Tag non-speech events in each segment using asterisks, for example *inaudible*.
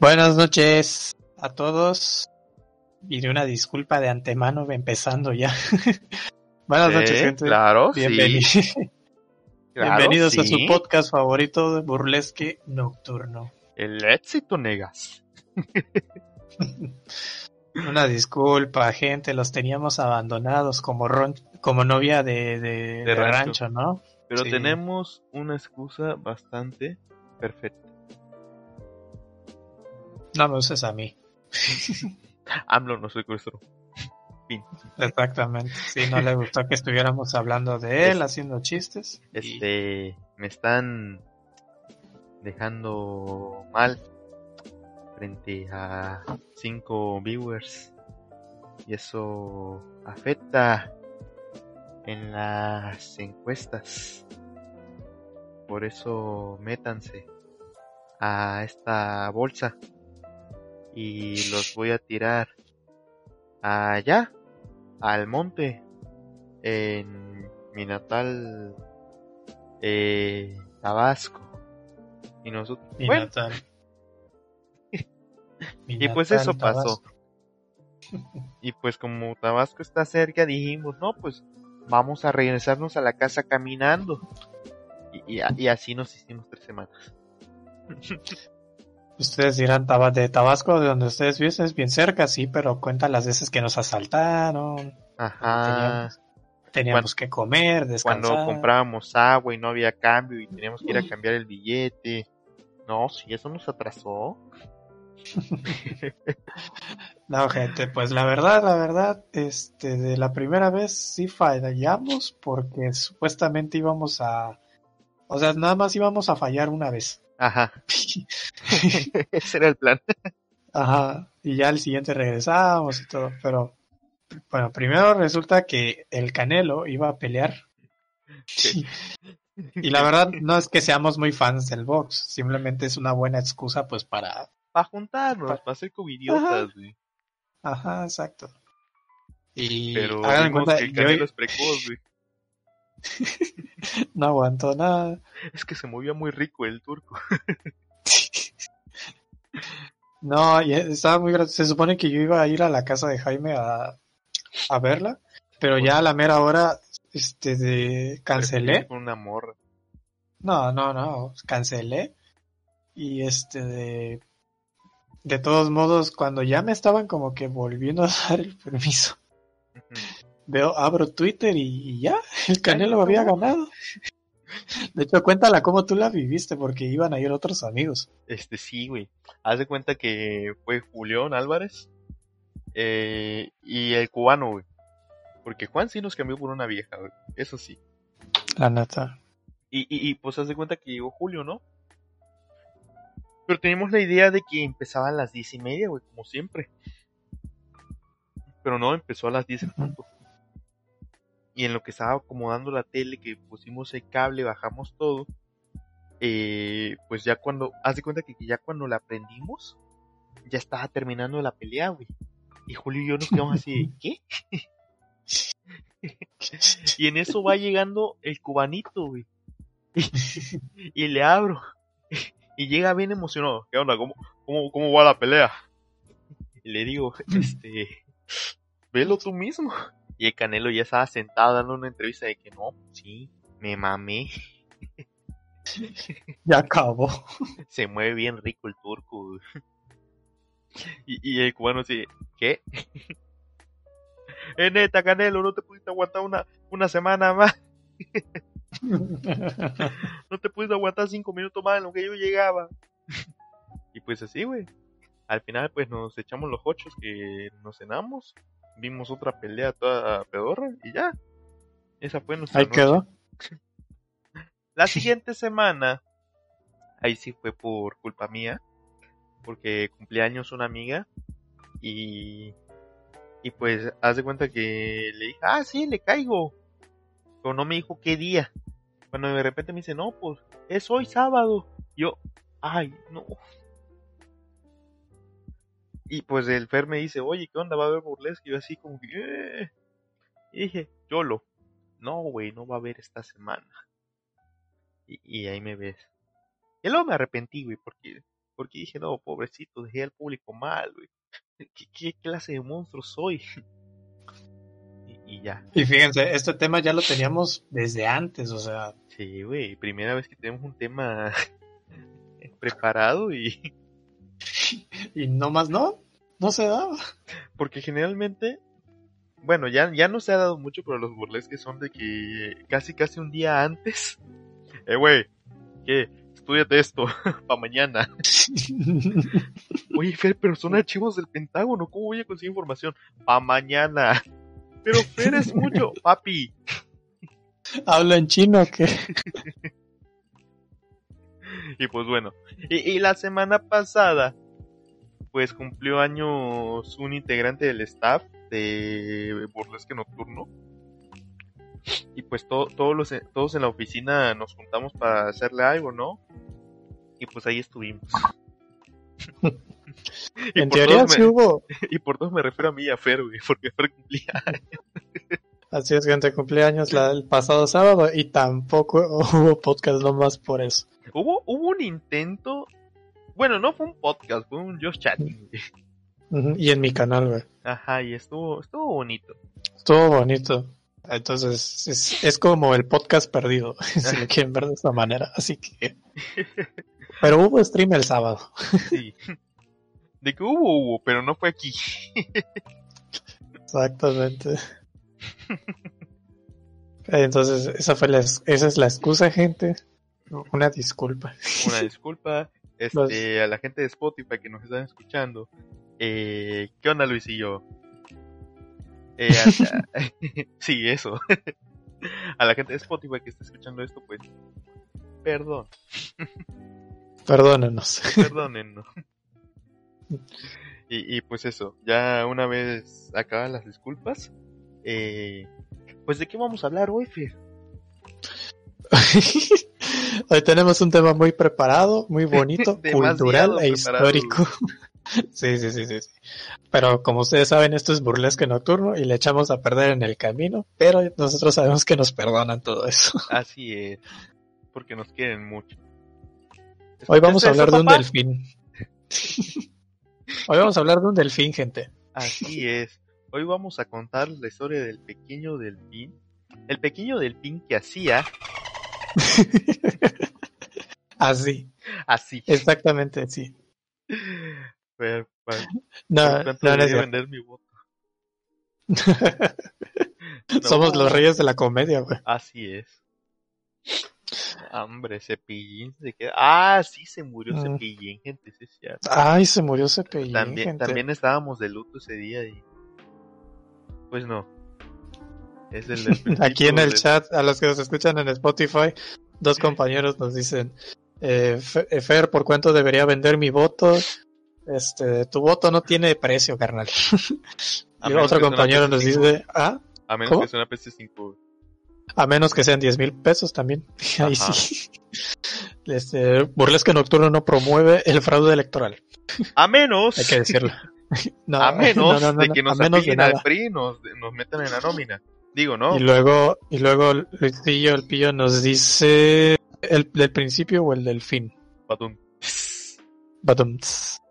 Buenas noches a todos. Y de una disculpa de antemano empezando ya. *laughs* Buenas noches, gente. Claro, sí. *laughs* Claro, Bienvenidos a su podcast favorito de burlesque nocturno. El éxito, negas. *laughs* Una disculpa, gente, los teníamos abandonados como ron- como novia de, de- de rancho. rancho, ¿no? Pero Sí. tenemos una excusa bastante perfecta. No me uses a mí. *laughs* AMLO no secuestró. Fin. Exactamente. Sí, no le gustó que estuviéramos hablando de él, haciendo chistes. Este, me están dejando mal frente a cinco viewers y eso afecta en las encuestas. Por eso métanse a esta bolsa y los voy a tirar allá al monte en mi natal eh, Tabasco. Y nosotros, Mi bueno, natal. *laughs* Mi y pues eso pasó. Tabasco. Y pues como Tabasco está cerca, dijimos, no, pues vamos a regresarnos a la casa caminando. Y, y- y así nos hicimos tres semanas. *laughs* Ustedes dirán de Tabasco, de donde ustedes viven, es bien cerca, sí, pero cuenta las veces que nos asaltaron, Ajá. teníamos que comer, descansar. Cuando comprábamos agua y no había cambio y teníamos que ir a cambiar el billete. No, sí, eso nos atrasó. *laughs* No, gente, pues la verdad, la verdad, este, de la primera vez sí fallamos porque supuestamente íbamos a, o sea, nada más íbamos a fallar una vez. Ajá. *laughs* Ese era el plan. Ajá, y ya al siguiente regresábamos y todo, pero bueno, primero resulta que el Canelo iba a pelear. *laughs* Y la verdad no es que seamos muy fans del box, simplemente es una buena excusa pues para... Para juntarnos, para ser covidiotas, güey. Ajá, exacto. Y Pero hagan vimos cuenta, que el yo Canelo es precoz, güey. *laughs* no aguantó nada. Es que se movía muy rico el turco. *laughs* No, y estaba muy gracioso. Se supone que yo iba a ir a la casa de Jaime a, a verla, pero ya a la mera hora, este, de cancelé. Con una morra. No, no, no, cancelé. Y este de de todos modos, cuando ya me estaban como que volviendo a *laughs* dar el permiso. Veo, abro Twitter y, y ya, *laughs* el Canelo había ganado. De hecho, cuéntala cómo tú la viviste, porque iban a ir otros amigos. Este sí, güey. Haz de cuenta que fue Julián Álvarez eh, y el cubano, güey. Porque Juan sí nos cambió por una vieja, güey. Eso sí. La neta. Y, y, y pues haz de cuenta que llegó Julio, ¿no? Pero teníamos la idea de que empezaba a las diez y media, güey, como siempre. Pero no, empezó a las diez en punto. Y en lo que estaba acomodando la tele, que pusimos el cable, bajamos todo. eh, pues ya cuando, haz de cuenta que ya cuando la prendimos, ya estaba terminando la pelea, güey. Y Julio y yo nos quedamos así, *laughs* ¿qué? y en eso va llegando el cubanito, güey. Y, *laughs* y le abro. Y llega bien emocionado. ¿Qué onda? ¿Cómo, cómo, cómo va la pelea? Y le digo, este, velo tú mismo. Y el Canelo ya estaba sentado dando una entrevista de que no, sí, me mamé. *laughs* Ya acabó. Se mueve bien rico el turco. Y, y el cubano así, ¿qué? Eh, neta, Canelo, no te pudiste aguantar una, una semana más. *laughs* No te pudiste aguantar cinco minutos más en lo que yo llegaba. *laughs* Y pues así, güey. Al final, pues nos echamos los ocho que nos cenamos. Vimos otra pelea toda pedorra y ya. Esa fue nuestra Ahí noche. quedó. *laughs* La siguiente semana, ahí sí fue por culpa mía, porque cumpleaños una amiga y, y pues haz de cuenta que le dije, ah, sí, le caigo, pero no me dijo qué día. Cuando de repente me dice, no, pues es hoy sábado. Yo, ay, no. Y pues el Fer me dice, oye, ¿qué onda? ¿Va a haber burlesque? Y yo así como que, "Eh". Y dije, Yolo, no, güey, no va a haber esta semana. Y, y ahí me ves. Y luego me arrepentí, güey, porque Porque dije, no, pobrecito, dejé al público mal, güey. *laughs* ¿Qué, qué clase de monstruo soy? *laughs* y, y ya. Y fíjense, este tema ya lo teníamos desde antes, o sea, Sí, güey, primera vez que tenemos un tema *laughs* preparado y... *laughs* y no más no, no se daba. Porque generalmente, bueno, ya, ya no se ha dado mucho, pero los burlesques son de que casi casi un día antes... Eh, güey, ¿qué? Estudiate esto *laughs* para mañana. Oye, Fer, pero son archivos del Pentágono, ¿cómo voy a conseguir información? Pa' mañana. Pero Fer es mucho, *laughs* papi. ¿Habla en chino que Y pues bueno, y, y la semana pasada, pues cumplió años un integrante del staff de Burlesque Nocturno. Y pues to- todos, los, todos en la oficina nos juntamos para hacerle algo, ¿no? Y pues ahí estuvimos. *laughs* y, En teoría sí me, hubo. *laughs* y por todos me refiero a mí y a Fer, güey, porque Fer cumplía. Así es, gente, cumpleaños la, el pasado sábado y tampoco *laughs* hubo podcast nomás por eso. Hubo, hubo un intento. Bueno, no fue un podcast, fue un just chatting. Ujú, Y en mi canal, güey. Ajá, y estuvo, estuvo bonito. Estuvo bonito. Entonces, es, es como el podcast perdido, *laughs* si lo quieren ver de esta manera. Así que. *laughs* Pero hubo stream el sábado. Sí. De que hubo, hubo, pero no fue aquí. Exactamente. Entonces, esa fue la, es- esa es la excusa, gente. Una disculpa. Una disculpa este, a la gente de Spotify que nos están escuchando. Eh, ¿Qué onda, Luis y yo? Eh, a- a- *laughs* *laughs* sí, eso. *laughs* a la gente de Spotify que está escuchando esto, pues, perdón, Perdónenos. perdónennos. Y, y pues eso, ya una vez acabadas las disculpas, eh, pues de qué vamos a hablar hoy, Fer? Hoy tenemos un tema muy preparado, muy *laughs* bonito, cultural e histórico. *laughs* Sí, sí, sí, sí, sí. Pero como ustedes saben, esto es burlesque nocturno y le echamos a perder en el camino, pero nosotros sabemos que nos perdonan todo eso. *laughs* Así es, porque nos quieren mucho. Hoy vamos a ¿Escuchaste hablar eso, de un papá? delfín. Hoy vamos a hablar de un delfín, gente. Así es. Hoy vamos a contar la historia del pequeño delfín. El pequeño delfín que hacía *laughs* Así, así. exactamente, sí. Pero, ¿cuál- No, no, no es vender mi voto? *laughs* Somos los reyes de la comedia, güey. Así es. Hombre, Cepillín se queda. Ah, sí, se murió Mm. Cepillín, gente, sí. Ay, se murió Cepillín, También, gente. también estábamos de luto ese día y. Pues no. Es el del *laughs* Aquí en el de- chat, a los que nos escuchan en Spotify, dos compañeros nos dicen, eh, eh, Fer, ¿por cuánto debería vender mi voto? Este, tu voto no tiene precio, carnal. *laughs* Y otro compañero nos PS5. dice, ah, A menos ¿Cómo? que sea una PC5. a menos que sean 10 mil pesos también. *laughs* Ahí sí. Este, Burlesque Nocturno no promueve el fraude electoral, A menos. hay que decirlo. No, a menos no, no, no, de que nos a menos de nada. PRI y nos, nos metan en la nómina. Digo, ¿no? Y luego, y luego Luisillo, el pillo, nos dice el del principio o el del fin. Patum. Badumts.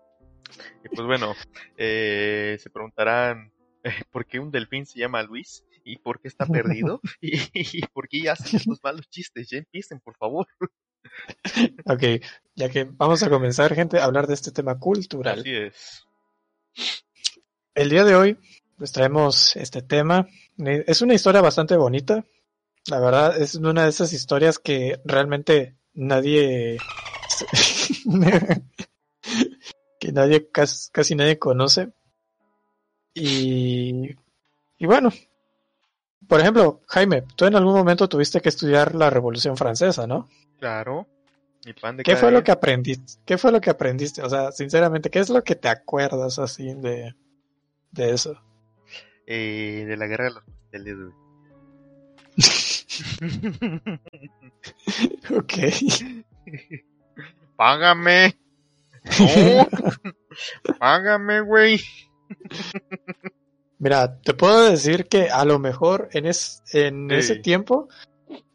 Y pues bueno, eh, se preguntarán eh, por qué un delfín se llama Luis y por qué está perdido *laughs* *laughs* y, y por qué hacen estos malos chistes. Ya empiecen, por favor. *laughs* Ok, ya que vamos a comenzar, gente, a hablar de este tema cultural. Así es. El día de hoy les traemos este tema. Es una historia bastante bonita. La verdad, es una de esas historias que realmente nadie. *laughs* que nadie, casi, casi nadie conoce. Y. Y bueno. Por ejemplo, Jaime, tú en algún momento tuviste que estudiar la Revolución Francesa, ¿no? Claro. Mi pan de ¿Qué fue lo que aprendiste? ¿Qué fue lo que aprendiste? O sea, sinceramente, ¿qué es lo que te acuerdas así de, de eso? Eh, de la guerra de los pasteles, güey. *laughs* ok. *laughs* Págame. No. *laughs* Págame, güey. Mira, te puedo decir que a lo mejor en, es, en Sí. ese tiempo,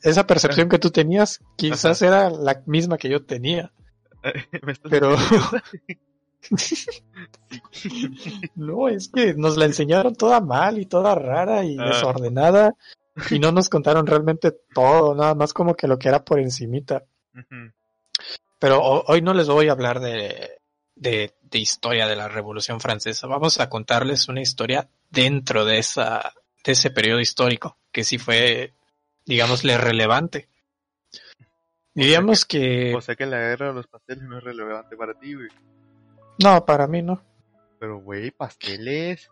esa percepción que tú tenías quizás era la misma que yo tenía. ¿Me estás Pero- *laughs* No, es que nos la enseñaron toda mal y toda rara y Ah. desordenada y no nos contaron realmente todo, nada más como que lo que era por encimita. Pero ho- hoy no les voy a hablar de, de, de historia de la Revolución Francesa. Vamos a contarles una historia dentro de esa, de ese periodo histórico, que sí fue, digámosle, relevante. Diríamos que, O sea que la guerra de los pasteles no es relevante para ti, güey. No, para mí no. Pero, güey, pasteles.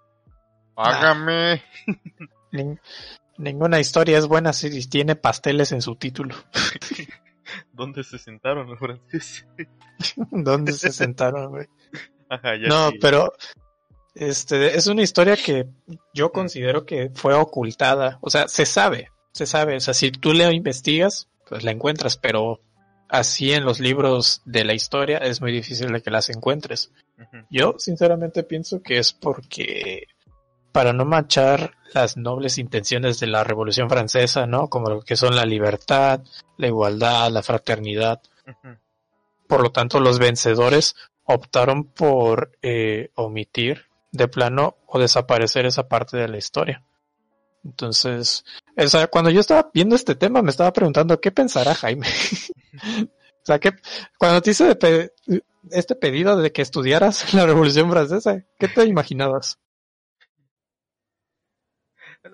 Págame. Nin- ninguna historia es buena si tiene pasteles en su título. *laughs* ¿Dónde se sentaron los franceses? *laughs* ¿Dónde se sentaron, güey? Ajá, ya No, sí. pero este es una historia que yo considero que fue ocultada. O sea, se sabe, se sabe. O sea, si tú la investigas, pues la encuentras, pero así en los libros de la historia es muy difícil de que las encuentres. Yo sinceramente pienso que es porque para no manchar las nobles intenciones de la Revolución Francesa, ¿no? Como lo que son la libertad, la igualdad, la fraternidad. Por lo tanto, los vencedores optaron por eh, omitir de plano o desaparecer esa parte de la historia. Entonces, o sea, cuando yo estaba viendo este tema, me estaba preguntando qué pensará Jaime. *laughs* o sea, que cuando te hice de pe- este pedido de que estudiaras *laughs* la Revolución Francesa, ¿qué te imaginabas?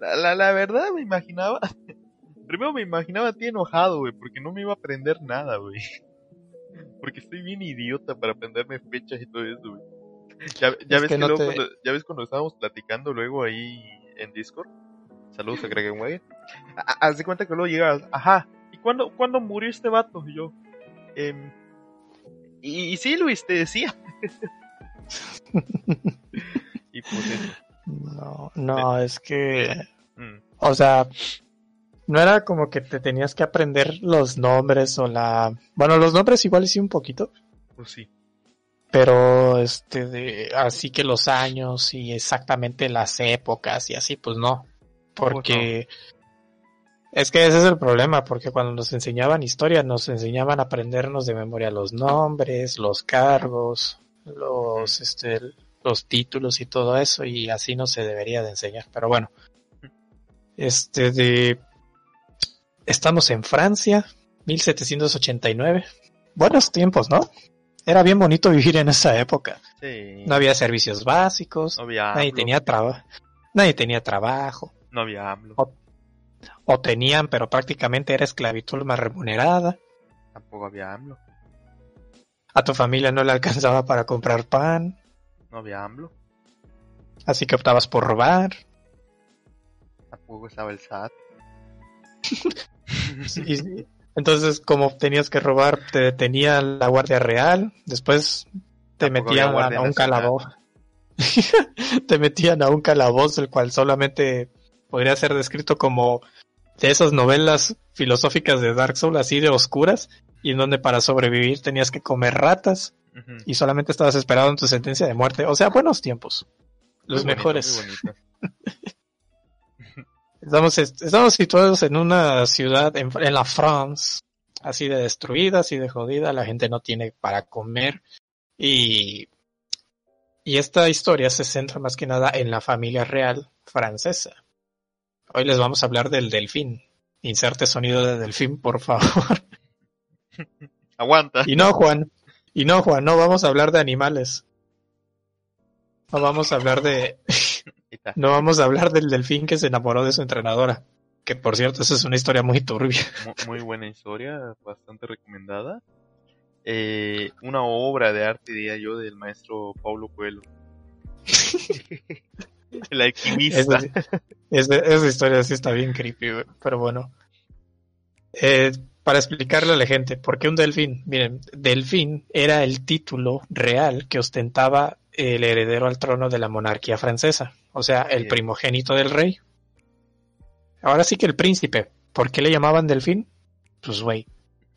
La, la, la verdad me imaginaba. *laughs* Primero me imaginaba a ti enojado, güey, porque no me iba a aprender nada, güey. Porque estoy bien idiota para aprenderme fechas y todo eso, güey. Ya, ya Es ves que que no luego te- cuando, ya ves cuando estábamos platicando luego ahí en Discord. Saludos a. Ha- Haz de cuenta que luego llegabas, ajá, ¿y cuándo, cuándo murió este vato? Y yo, em, y, y sí, Luis, te decía. *laughs* y pues. No, no, es que, Mm, o sea, no era como que te tenías que aprender los nombres o la, bueno, los nombres igual sí un poquito, pues sí. pero este de así que los años y exactamente las épocas y así pues no porque es que ese es el problema porque cuando nos enseñaban historia nos enseñaban a aprendernos de memoria los nombres los cargos los este los títulos y todo eso y así no se debería de enseñar pero bueno este de estamos en Francia 1789 buenos tiempos no era bien bonito vivir en esa época. Sí. No había servicios básicos, No había nadie tenía trabajo, nadie tenía trabajo, No había AMLO. o tenían, pero prácticamente era esclavitud más remunerada. Tampoco había AMLO. A tu familia no le alcanzaba para comprar pan, No había AMLO. así que optabas por robar. Tampoco estaba el SAT. *laughs* Entonces, como tenías que robar, te detenía la Guardia Real, después te Tampoco metían a, a un calabozo. *laughs* te metían a un calabozo, el cual solamente podría ser descrito como de esas novelas filosóficas de Dark Souls, así de oscuras, y en donde para sobrevivir tenías que comer ratas y solamente estabas esperando en tu sentencia de muerte. O sea, buenos tiempos. Los Muy mejores. bonito. *laughs* *laughs* Estamos, est- estamos situados en una ciudad en, en la France, así de destruida, así de jodida, la gente no tiene para comer y, y esta historia se centra más que nada en la familia real francesa. Hoy les vamos a hablar del delfín. Inserte sonido de delfín, por favor. *laughs* Aguanta. Y no, Juan. Y no, Juan, no vamos a hablar de animales. No vamos a hablar de, *laughs* no vamos a hablar del delfín que se enamoró de su entrenadora. Que por cierto, esa es una historia muy turbia. *laughs* Mu- Muy buena historia, bastante recomendada. Eh, una obra de arte, diría yo, del maestro Paulo Coelho. *laughs* El alquimista. Esa, sí- esa- esa historia sí está bien creepy, güey, pero bueno. Eh, para explicarle a la gente, ¿por qué un delfín? Miren, delfín era el título real que ostentaba el heredero al trono de la monarquía francesa, o sea, el primogénito del rey. Ahora sí que el príncipe, ¿por qué le llamaban delfín? Pues, güey,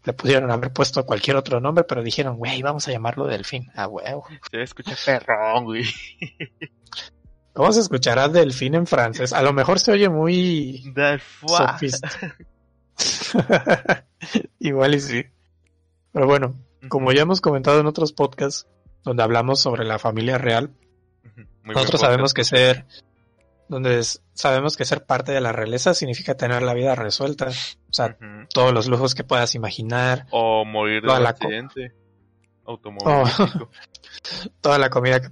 le pudieron haber puesto cualquier otro nombre, pero dijeron, güey, vamos a llamarlo delfín. Ah, huevo. Se escucha perrón, güey. *laughs* ¿Cómo se escuchará delfín en francés? A lo mejor se oye muy Del foie. Sofist. *laughs* Igual y sí. Pero bueno, como ya hemos comentado en otros podcasts donde hablamos sobre la familia real, nosotros sabemos que ser donde sabemos que ser parte de la realeza significa tener la vida resuelta, o sea, todos los lujos que puedas imaginar o morir de accidente automovilístico. *laughs* toda la comida que,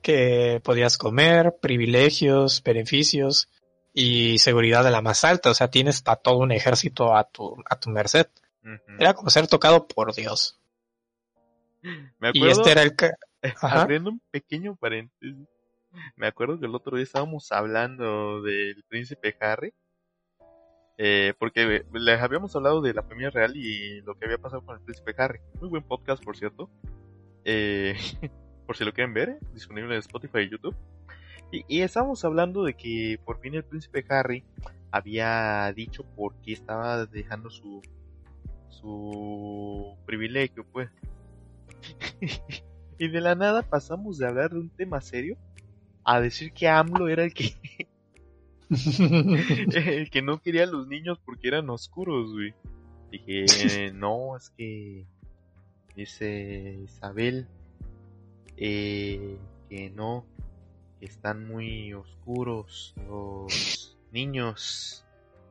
que podías comer, privilegios, beneficios y seguridad de la más alta, o sea, tienes a todo un ejército a tu a tu merced. Era como ser tocado por Dios. Me acuerdo, y este era el abriendo *laughs* un pequeño paréntesis. Me acuerdo que el otro día estábamos hablando del príncipe Harry. Eh, porque les habíamos hablado de la familia real y lo que había pasado con el príncipe Harry. Muy buen podcast, por cierto. Eh, *laughs* por si lo quieren ver, disponible en Spotify y YouTube. Y, y, estábamos hablando de que por fin el príncipe Harry había dicho por qué estaba dejando su, su privilegio, pues. *laughs* y de la nada pasamos de hablar de un tema serio a decir que AMLO era el que *laughs* el que no quería a los niños porque eran oscuros, güey. Dije, *laughs* no, es que dice Isabel eh, que no, que están muy oscuros los niños.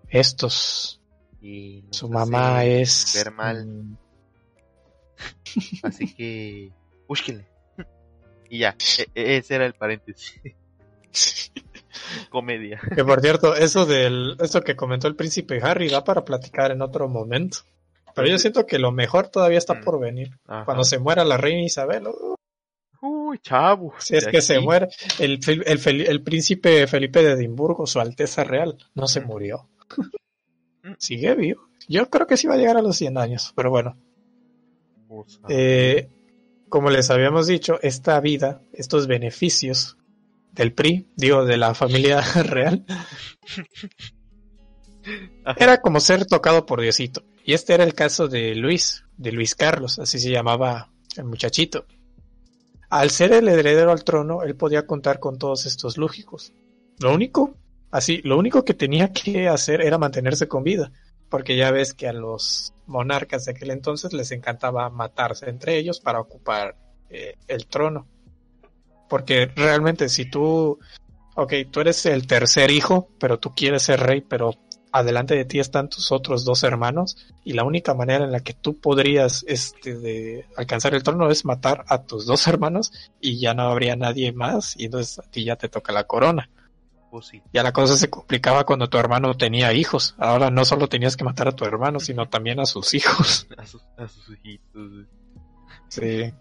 Estos. Y su mamá es ver mal. Así que búsquenle. Y ya, e, e, ese era el paréntesis. *laughs* Comedia. Que por cierto, eso del eso que comentó el príncipe Harry da para platicar en otro momento. Pero yo siento que lo mejor todavía está mm. por venir. Cuando se muera la reina Isabel. Uh, Uy, chavo. Si es que se muere. El, el, el, príncipe Felipe de Edimburgo, su Alteza Real, no se murió. Mm. Sigue vivo. Yo creo que sí va a llegar a los 100 años, pero bueno. Eh, como les habíamos dicho, esta vida, estos beneficios del PRI, digo, de la familia *laughs* real, era como ser tocado por Diosito. Y este era el caso de Luis, de Luis Carlos, así se llamaba el muchachito. Al ser el heredero al trono, él podía contar con todos estos lógicos. Lo único, así, lo único que tenía que hacer era mantenerse con vida, porque ya ves que a los monarcas de aquel entonces les encantaba matarse entre ellos para ocupar eh, el trono. Porque realmente si tú, ok, tú eres el tercer hijo, pero tú quieres ser rey, pero adelante de ti están tus otros dos hermanos y la única manera en la que tú podrías este de alcanzar el trono es matar a tus dos hermanos y ya no habría nadie más y entonces a ti ya te toca la corona. Pues ya la cosa se complicaba cuando tu hermano tenía hijos. Ahora no solo tenías que matar a tu hermano, sino también a sus hijos. *laughs* A sus, a sus hijitos. Sí.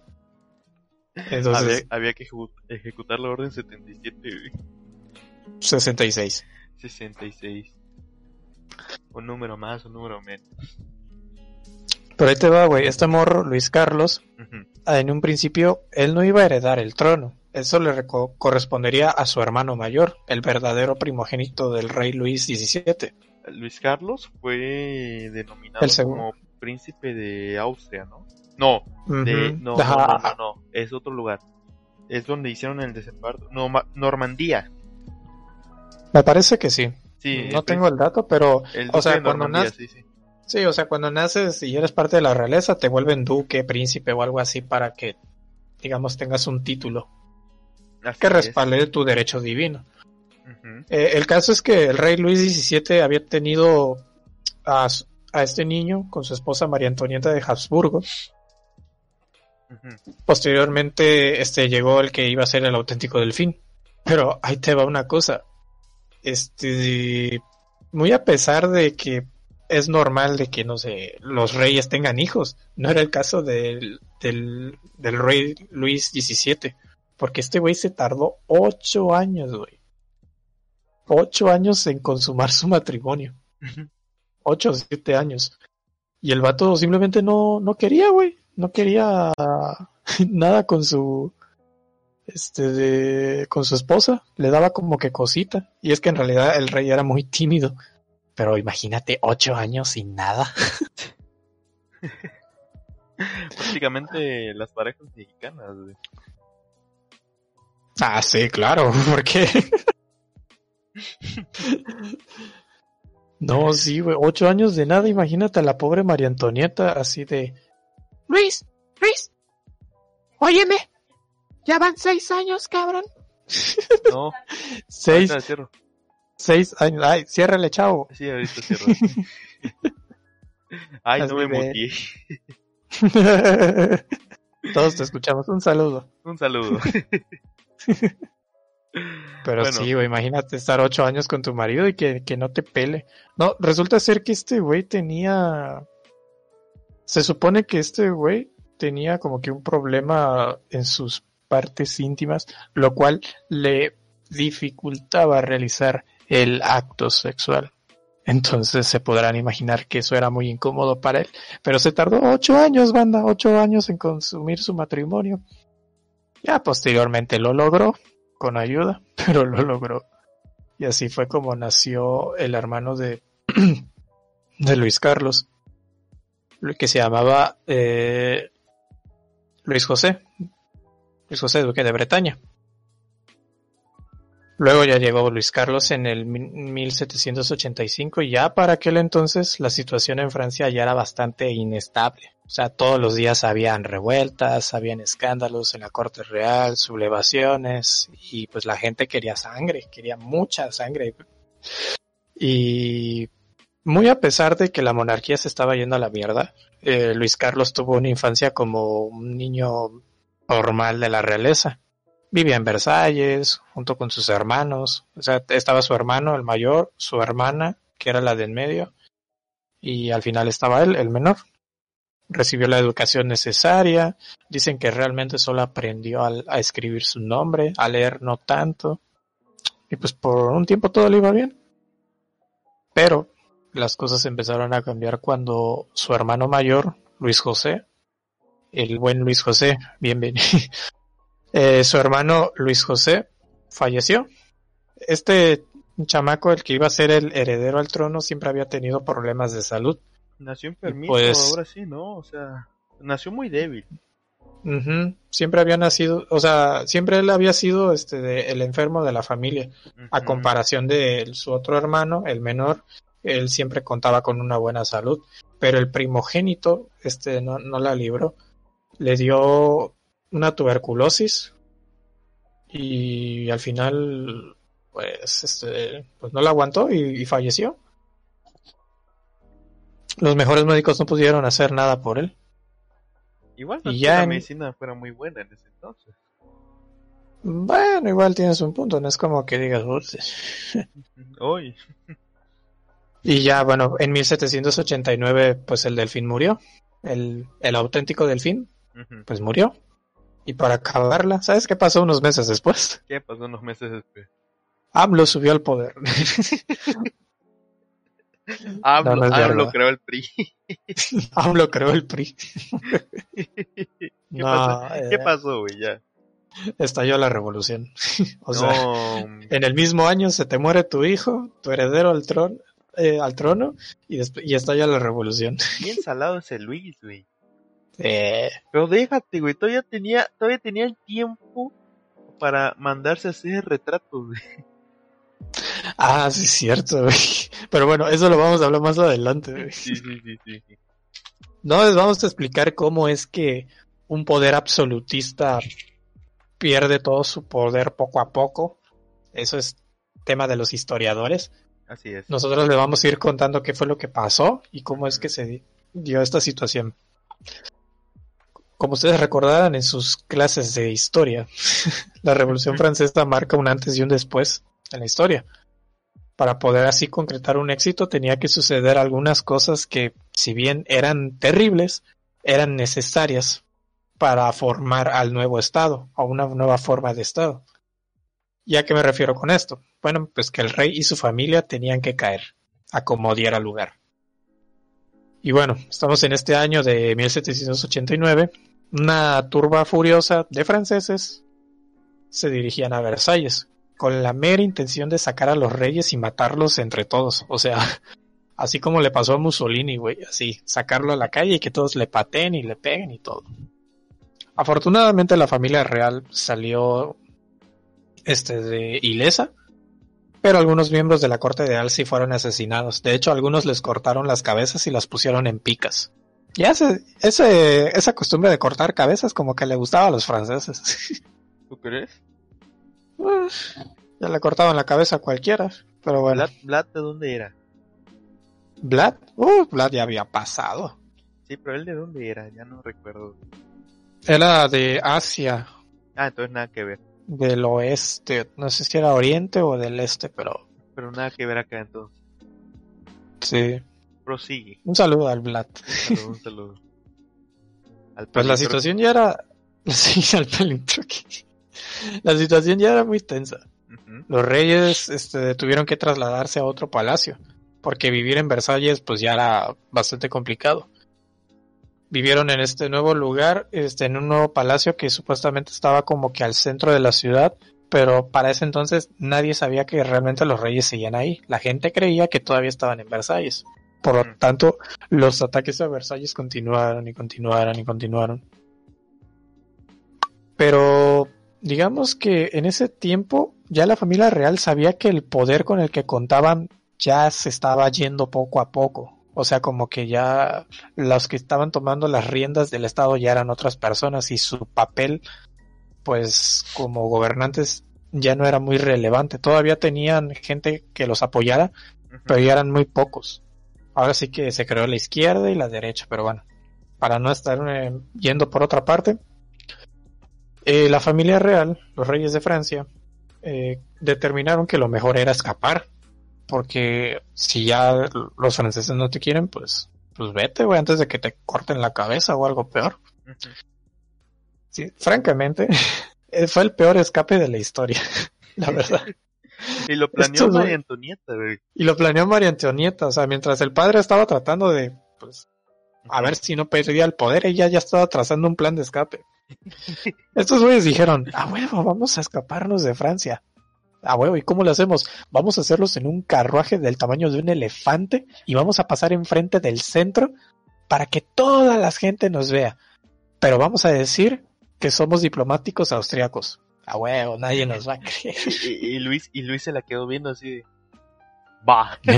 Entonces, había, que ejecutar la orden 77. 66. 66. Un número más, un número menos. Pero ahí te va, güey. Este morro, Luis Carlos, en un principio, él no iba a heredar el trono. Eso le correspondería a su hermano mayor, el verdadero primogénito del rey Luis XVII. Luis Carlos fue denominado como príncipe de Austria, ¿no? No, de, no, no, no, es otro lugar. Es donde hicieron el desembarco. No, Normandía. Me parece que sí. Sí. No tengo el dato, pero, o sea, cuando naces, sí, o sea, cuando naces y eres parte de la realeza, te vuelven duque, príncipe o algo así para que, digamos, tengas un título que respalde tu derecho divino. Eh, el caso es que el rey Luis XVII había tenido a, a, este niño con su esposa María Antonieta de Habsburgo. Posteriormente este, llegó el que iba a ser el auténtico delfín. Pero ahí te va una cosa. Este, muy a pesar de que es normal de que, no sé, los reyes tengan hijos, no era el caso del, del, del rey Luis XVII. Porque este güey se tardó ocho años, güey. Ocho años en consumar su matrimonio. Ocho o siete años. Y el vato simplemente no, no quería, güey. No quería *laughs* nada con su, este, de, con su esposa. Le daba como que cosita. Y es que en realidad el rey era muy tímido. Pero imagínate ocho años sin nada. *laughs* Prácticamente las parejas mexicanas, güey. Ah, sí, claro, *laughs* porque... no, sí, güey, ocho años de nada, imagínate a la pobre María Antonieta así de... Luis, Luis, óyeme, ya van seis años, cabrón. *laughs* No, Seis, cierro. seis años. Ay, ciérrale, chavo. Sí, ahorita cierro. *laughs* Ay, no me motivé. *laughs* Todos te escuchamos. Un saludo. Un saludo. Pero Bueno. sí, güey, imagínate estar ocho años con tu marido y que, que no te pele. No, resulta ser que este güey tenía... Se supone que este güey tenía como que un problema en sus partes íntimas, lo cual le dificultaba realizar el acto sexual. Entonces se podrán imaginar que eso era muy incómodo para él. Pero se tardó ocho años, banda, ocho años en consumir su matrimonio. Ya posteriormente lo logró, con ayuda, *laughs* pero lo logró. Y así fue como nació el hermano de, *clears throat* de Luis Carlos, lo que se llamaba eh, Luis José, Luis José Duque de Bretaña. Luego ya llegó Luis Carlos en el mi- 1785 y ya para aquel entonces la situación en Francia ya era bastante inestable. O sea, todos los días habían revueltas, habían escándalos en la corte real, sublevaciones y pues la gente quería sangre, quería mucha sangre. Y muy a pesar de que la monarquía se estaba yendo a la mierda, eh, Luis Carlos tuvo una infancia como un niño normal de la realeza. Vivía en Versalles, junto con sus hermanos. O sea, estaba su hermano, el mayor, su hermana, que era la de en medio, y al final estaba él, el menor. Recibió la educación necesaria. Dicen que realmente solo aprendió al- a, escribir su nombre, a leer no tanto. Y pues por un tiempo todo le iba bien. Pero las cosas empezaron a cambiar cuando su hermano mayor, Luis José, el buen Luis José, bienvenido. *laughs* Eh, su hermano Luis José falleció. Este chamaco, el que iba a ser el heredero al trono, siempre había tenido problemas de salud. Nació enfermito, Pues- ahora sí, ¿no? O sea, nació muy débil. Ujú, Siempre había nacido, o sea, siempre él había sido este de- el enfermo de la familia. A comparación de su otro hermano, el menor, él siempre contaba con una buena salud. Pero el primogénito, este, no, no la libró. Le dio una tuberculosis y al final, pues, este, pues no la aguantó y, y falleció. Los mejores médicos no pudieron hacer nada por él. Igual no Y ya la en- medicina fuera muy buena en ese entonces. Bueno, igual tienes un punto, no es como que digas. Hoy. *laughs* Y ya, bueno, en 1789, pues el delfín murió. El, el auténtico delfín, Pues murió. Y para acabarla, ¿sabes qué pasó unos meses después? ¿Qué pasó unos meses después? AMLO subió al poder. *laughs* AMLO, no creó el PRI. *laughs* AMLO creó el PRI. *laughs* ¿Qué, No, pasó? eh, ¿Qué pasó, güey? Ya. Estalló la revolución. o sea, en el mismo año se te muere tu hijo, tu heredero al trono, eh, al trono y, y estalla la revolución. bien salado ese Luis, güey. Eh, Pero déjate, güey. Todavía tenía, todavía tenía el tiempo para mandarse a hacer retratos, güey. ah, sí es cierto, güey. Pero bueno, eso lo vamos a hablar más adelante, güey. Sí, sí, sí, sí. No les vamos a explicar cómo es que un poder absolutista pierde todo su poder poco a poco. Eso es tema de los historiadores. Así es. Nosotros les vamos a ir contando qué fue lo que pasó y cómo es que se di- dio esta situación. Como ustedes recordarán en sus clases de historia, *laughs* la Revolución Francesa marca un antes y un después en la historia. Para poder así concretar un éxito tenía que suceder algunas cosas que, si bien eran terribles, eran necesarias para formar al nuevo Estado, o una nueva forma de Estado. ¿Y a qué me refiero con esto? Bueno, pues que el rey y su familia tenían que caer, a como diera lugar. Y bueno, estamos en este año de 1789. Una turba furiosa de franceses se dirigían a Versalles con la mera intención de sacar a los reyes y matarlos entre todos. O sea, *laughs* así como le pasó a Mussolini, güey, así, sacarlo a la calle y que todos le pateen y le peguen y todo. Afortunadamente la familia real salió este de ilesa, pero algunos miembros de la corte real sí fueron asesinados. De hecho, algunos les cortaron las cabezas y las pusieron en picas. Ya ese, ese, esa costumbre de cortar cabezas como que le gustaba a los franceses. *laughs* ¿Tú crees? ya le cortaban la cabeza a cualquiera, pero bueno. ¿Vlad, Vlad de dónde era? ¿Vlad? Uh, Vlad ya había pasado. Sí, pero él de dónde era, ya no recuerdo. Era de Asia, Ah, entonces nada que ver. Del oeste, no sé si era oriente o del este, pero Pero nada que ver acá entonces. sí. Prosigue. Un saludo al Vlad. Un saludo, un saludo. Al Pues la situación ya era... *laughs* Sí, al Pelintroqui. La situación ya era muy tensa. Los reyes este, tuvieron que trasladarse a otro palacio, porque vivir en Versalles pues ya era bastante complicado. Vivieron en este nuevo lugar, este, en un nuevo palacio que supuestamente estaba como que al centro de la ciudad, pero para ese entonces nadie sabía que realmente los reyes seguían ahí. La gente creía que todavía estaban en Versalles. Por lo tanto, los ataques a Versalles continuaron y continuaron y continuaron. Pero digamos que en ese tiempo ya la familia real sabía que el poder con el que contaban ya se estaba yendo poco a poco. O sea, como que ya los que estaban tomando las riendas del Estado ya eran otras personas y su papel, pues como gobernantes, ya no era muy relevante. Todavía tenían gente que los apoyara, pero ya eran muy pocos. Ahora sí que se creó la izquierda y la derecha, pero bueno, para no estar eh, yendo por otra parte, eh, la familia real, los reyes de Francia, eh, determinaron que lo mejor era escapar, porque si ya los franceses no te quieren, pues, pues vete, güey, antes de que te corten la cabeza o algo peor. Sí, francamente, *laughs* fue el peor escape de la historia, *laughs* la verdad. Y lo planeó María Antonieta, güey. Y lo planeó María Antonieta, o sea, mientras el padre estaba tratando de, pues, a ver si no perdía el poder, ella ya estaba trazando un plan de escape. Estos güeyes dijeron, a huevo, vamos a escaparnos de Francia. A huevo, ¿y cómo lo hacemos? Vamos a hacerlos en un carruaje del tamaño de un elefante y vamos a pasar enfrente del centro para que toda la gente nos vea. Pero vamos a decir que somos diplomáticos austriacos. A huevo, nadie nos va a creer. *laughs* Y, y Luis, y Luis se la quedó viendo así de... Va, *laughs*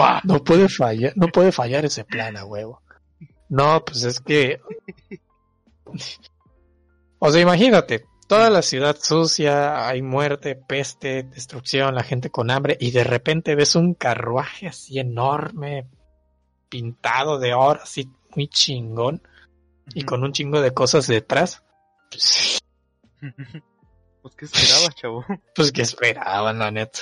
va. No puede fallar, no puede fallar ese plan, a huevo. No, pues es que. *laughs* O sea, imagínate, toda la ciudad sucia, hay muerte, peste, destrucción, la gente con hambre, y de repente ves un carruaje así enorme, pintado de oro, así muy chingón, y con un chingo de cosas detrás. Pues, *laughs* Pues, ¿qué esperabas, chavo? *laughs* pues que esperaban, la neta.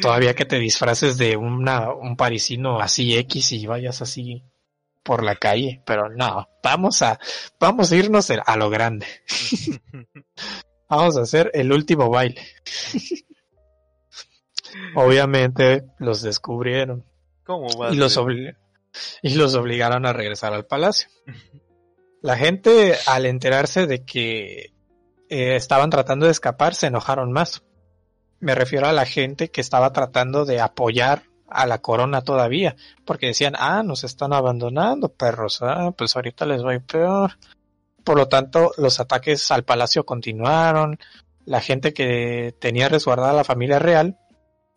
Todavía que te disfraces de una, un parisino así X y vayas así por la calle, pero no, vamos a, vamos a irnos a lo grande. *laughs* Vamos a hacer el último baile. Obviamente los descubrieron ¿Cómo va? a y los, ser? obli- y los obligaron a regresar al palacio. *laughs* La gente, al enterarse de que eh, estaban tratando de escapar, se enojaron más. Me refiero a la gente que estaba tratando de apoyar a la corona todavía, porque decían, ah, nos están abandonando, perros, ah, pues ahorita les va peor. Por lo tanto, los ataques al palacio continuaron. La gente que tenía resguardada la familia real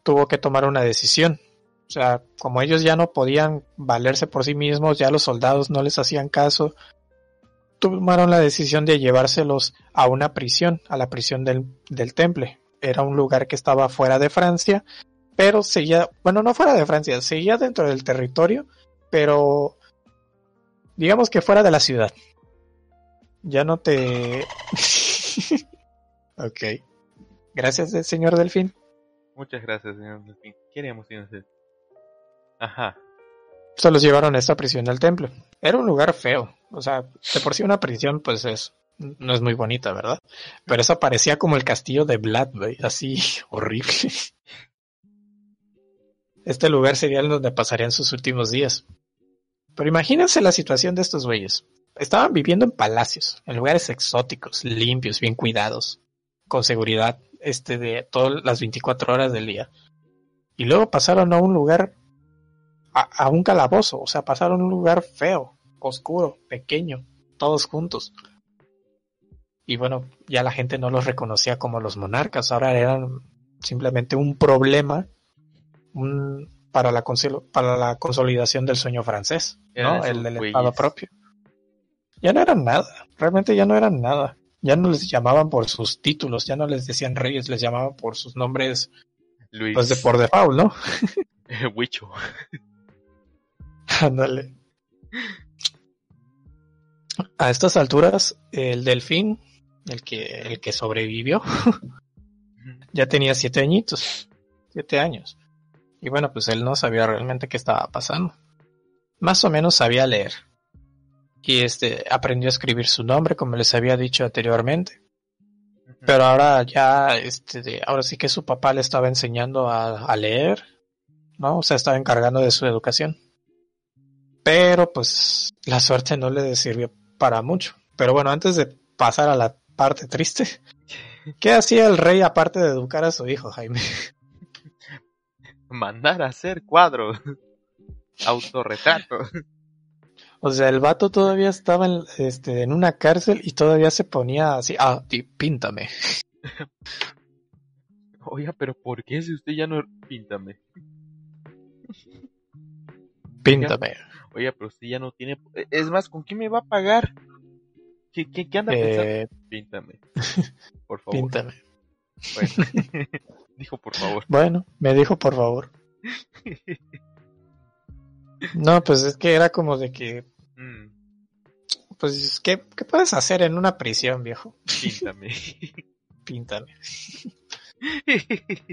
tuvo que tomar una decisión. O sea, como ellos ya no podían valerse por sí mismos, ya los soldados no les hacían caso, tomaron la decisión de llevárselos a una prisión, a la prisión del, del Temple. Era un lugar que estaba fuera de Francia, pero seguía, bueno, no fuera de Francia, seguía dentro del territorio, pero digamos que fuera de la ciudad. Ya no te... *laughs* ok. Gracias, señor Delfín. Muchas gracias, señor Delfín. ¿Qué haríamos sin usted? Ajá. se los llevaron a esta prisión al templo. Era un lugar feo. O sea, de por sí una prisión, pues es, no es muy bonita, ¿verdad? Pero eso parecía como el castillo de Vlad, güey, así *laughs* horrible. Este lugar sería el donde pasarían sus últimos días. Pero imagínense la situación de estos güeyes. Estaban viviendo en palacios, en lugares exóticos, limpios, bien cuidados, con seguridad, este de todas las 24 horas del día. Y luego pasaron a un lugar a, a, un calabozo, o sea, pasaron a un lugar feo, oscuro, pequeño, todos juntos. Y bueno, ya la gente no los reconocía como los monarcas, ahora eran simplemente un problema, un, para la, para la consolidación del sueño francés, ¿no? El del Estado propio. Ya no eran nada, realmente ya no eran nada. Ya no les llamaban por sus títulos, ya no les decían reyes, les llamaban por sus nombres Luis. Pues de por default, ¿no? *laughs* Huicho. Ándale. A estas alturas, el delfín, el que, el que sobrevivió, *laughs* ya tenía siete añitos, siete años. Y bueno, pues él no sabía realmente qué estaba pasando. Más o menos sabía leer. Y este aprendió a escribir su nombre, como les había dicho anteriormente. Pero ahora ya, este, ahora sí que su papá le estaba enseñando a, a leer, ¿no? O sea, estaba encargando de su educación. Pero pues la suerte no le sirvió para mucho. Pero bueno, antes de pasar a la parte triste, *laughs* ¿qué hacía el rey aparte de educar a su hijo, Jaime? Mandar a hacer cuadros, *laughs* autorretratos. *laughs* O sea, el vato todavía estaba en, este, en una cárcel y todavía se ponía así, ah, píntame. *laughs* Oiga, pero ¿por qué si usted ya no... Píntame. Píntame. Oiga, pero usted ya no tiene... Es más, ¿con quién me va a pagar? ¿Qué, qué, anda pensando? Eh, píntame. Por favor. Píntame. Bueno. Dijo por favor. Bueno, me dijo por favor. No, pues es que era como de que. Mm. Pues, ¿qué, ¿qué puedes hacer en una prisión, viejo? Píntame. *laughs* Píntame.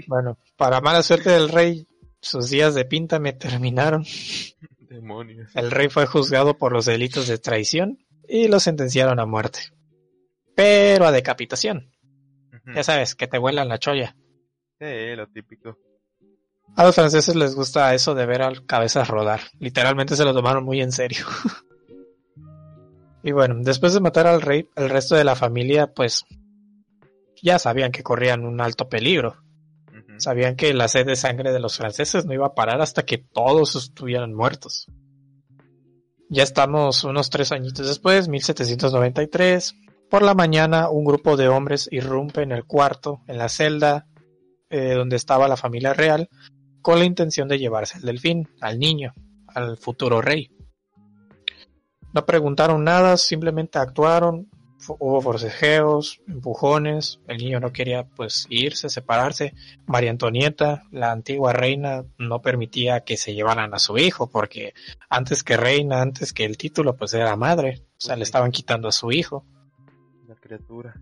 bueno, para mala suerte del rey, sus días de píntame terminaron. Demonios. El rey fue juzgado por los delitos de traición y lo sentenciaron a muerte. Pero a decapitación. Ya sabes, que te vuelan la cholla. Sí, lo típico. A los franceses les gusta eso de ver al cabezas rodar. Literalmente se lo tomaron muy en serio. *laughs* y bueno, después de matar al rey, el resto de la familia, pues, ya sabían que corrían un alto peligro. Sabían que la sed de sangre de los franceses no iba a parar hasta que todos estuvieran muertos. Ya estamos unos tres añitos después, 1793. Por la mañana, un grupo de hombres irrumpe en el cuarto, en la celda eh, donde estaba la familia real, con la intención de llevarse el delfín, al niño, al futuro rey. No preguntaron nada, simplemente actuaron, hubo forcejeos, empujones, el niño no quería pues irse, separarse. María Antonieta, la antigua reina, no permitía que se llevaran a su hijo, porque antes que reina, antes que el título, pues era madre, o sea, le estaban quitando a su hijo. La criatura.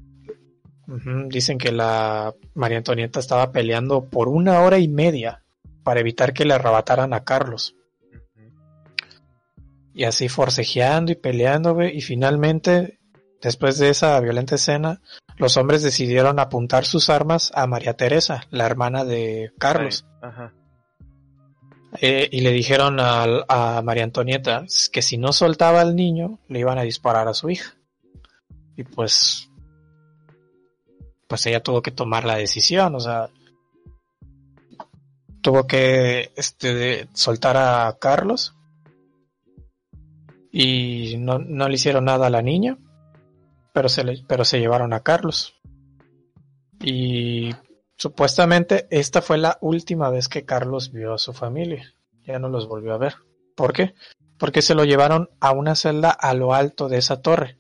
Dicen que la María Antonieta estaba peleando por una hora y media para evitar que le arrebataran a Carlos. Y así forcejeando y peleando, y finalmente, después de esa violenta escena, los hombres decidieron apuntar sus armas a María Teresa, la hermana de Carlos. Eh, y le dijeron a, a, María Antonieta que si no soltaba al niño, le iban a disparar a su hija. Y pues, pues ella tuvo que tomar la decisión, o sea, tuvo que este, soltar a Carlos y no, no, le hicieron nada a la niña, pero se, le, pero se llevaron a Carlos. Y supuestamente esta fue la última vez que Carlos vio a su familia. Ya no los volvió a ver. ¿Por qué? Porque se lo llevaron a una celda a lo alto de esa torre.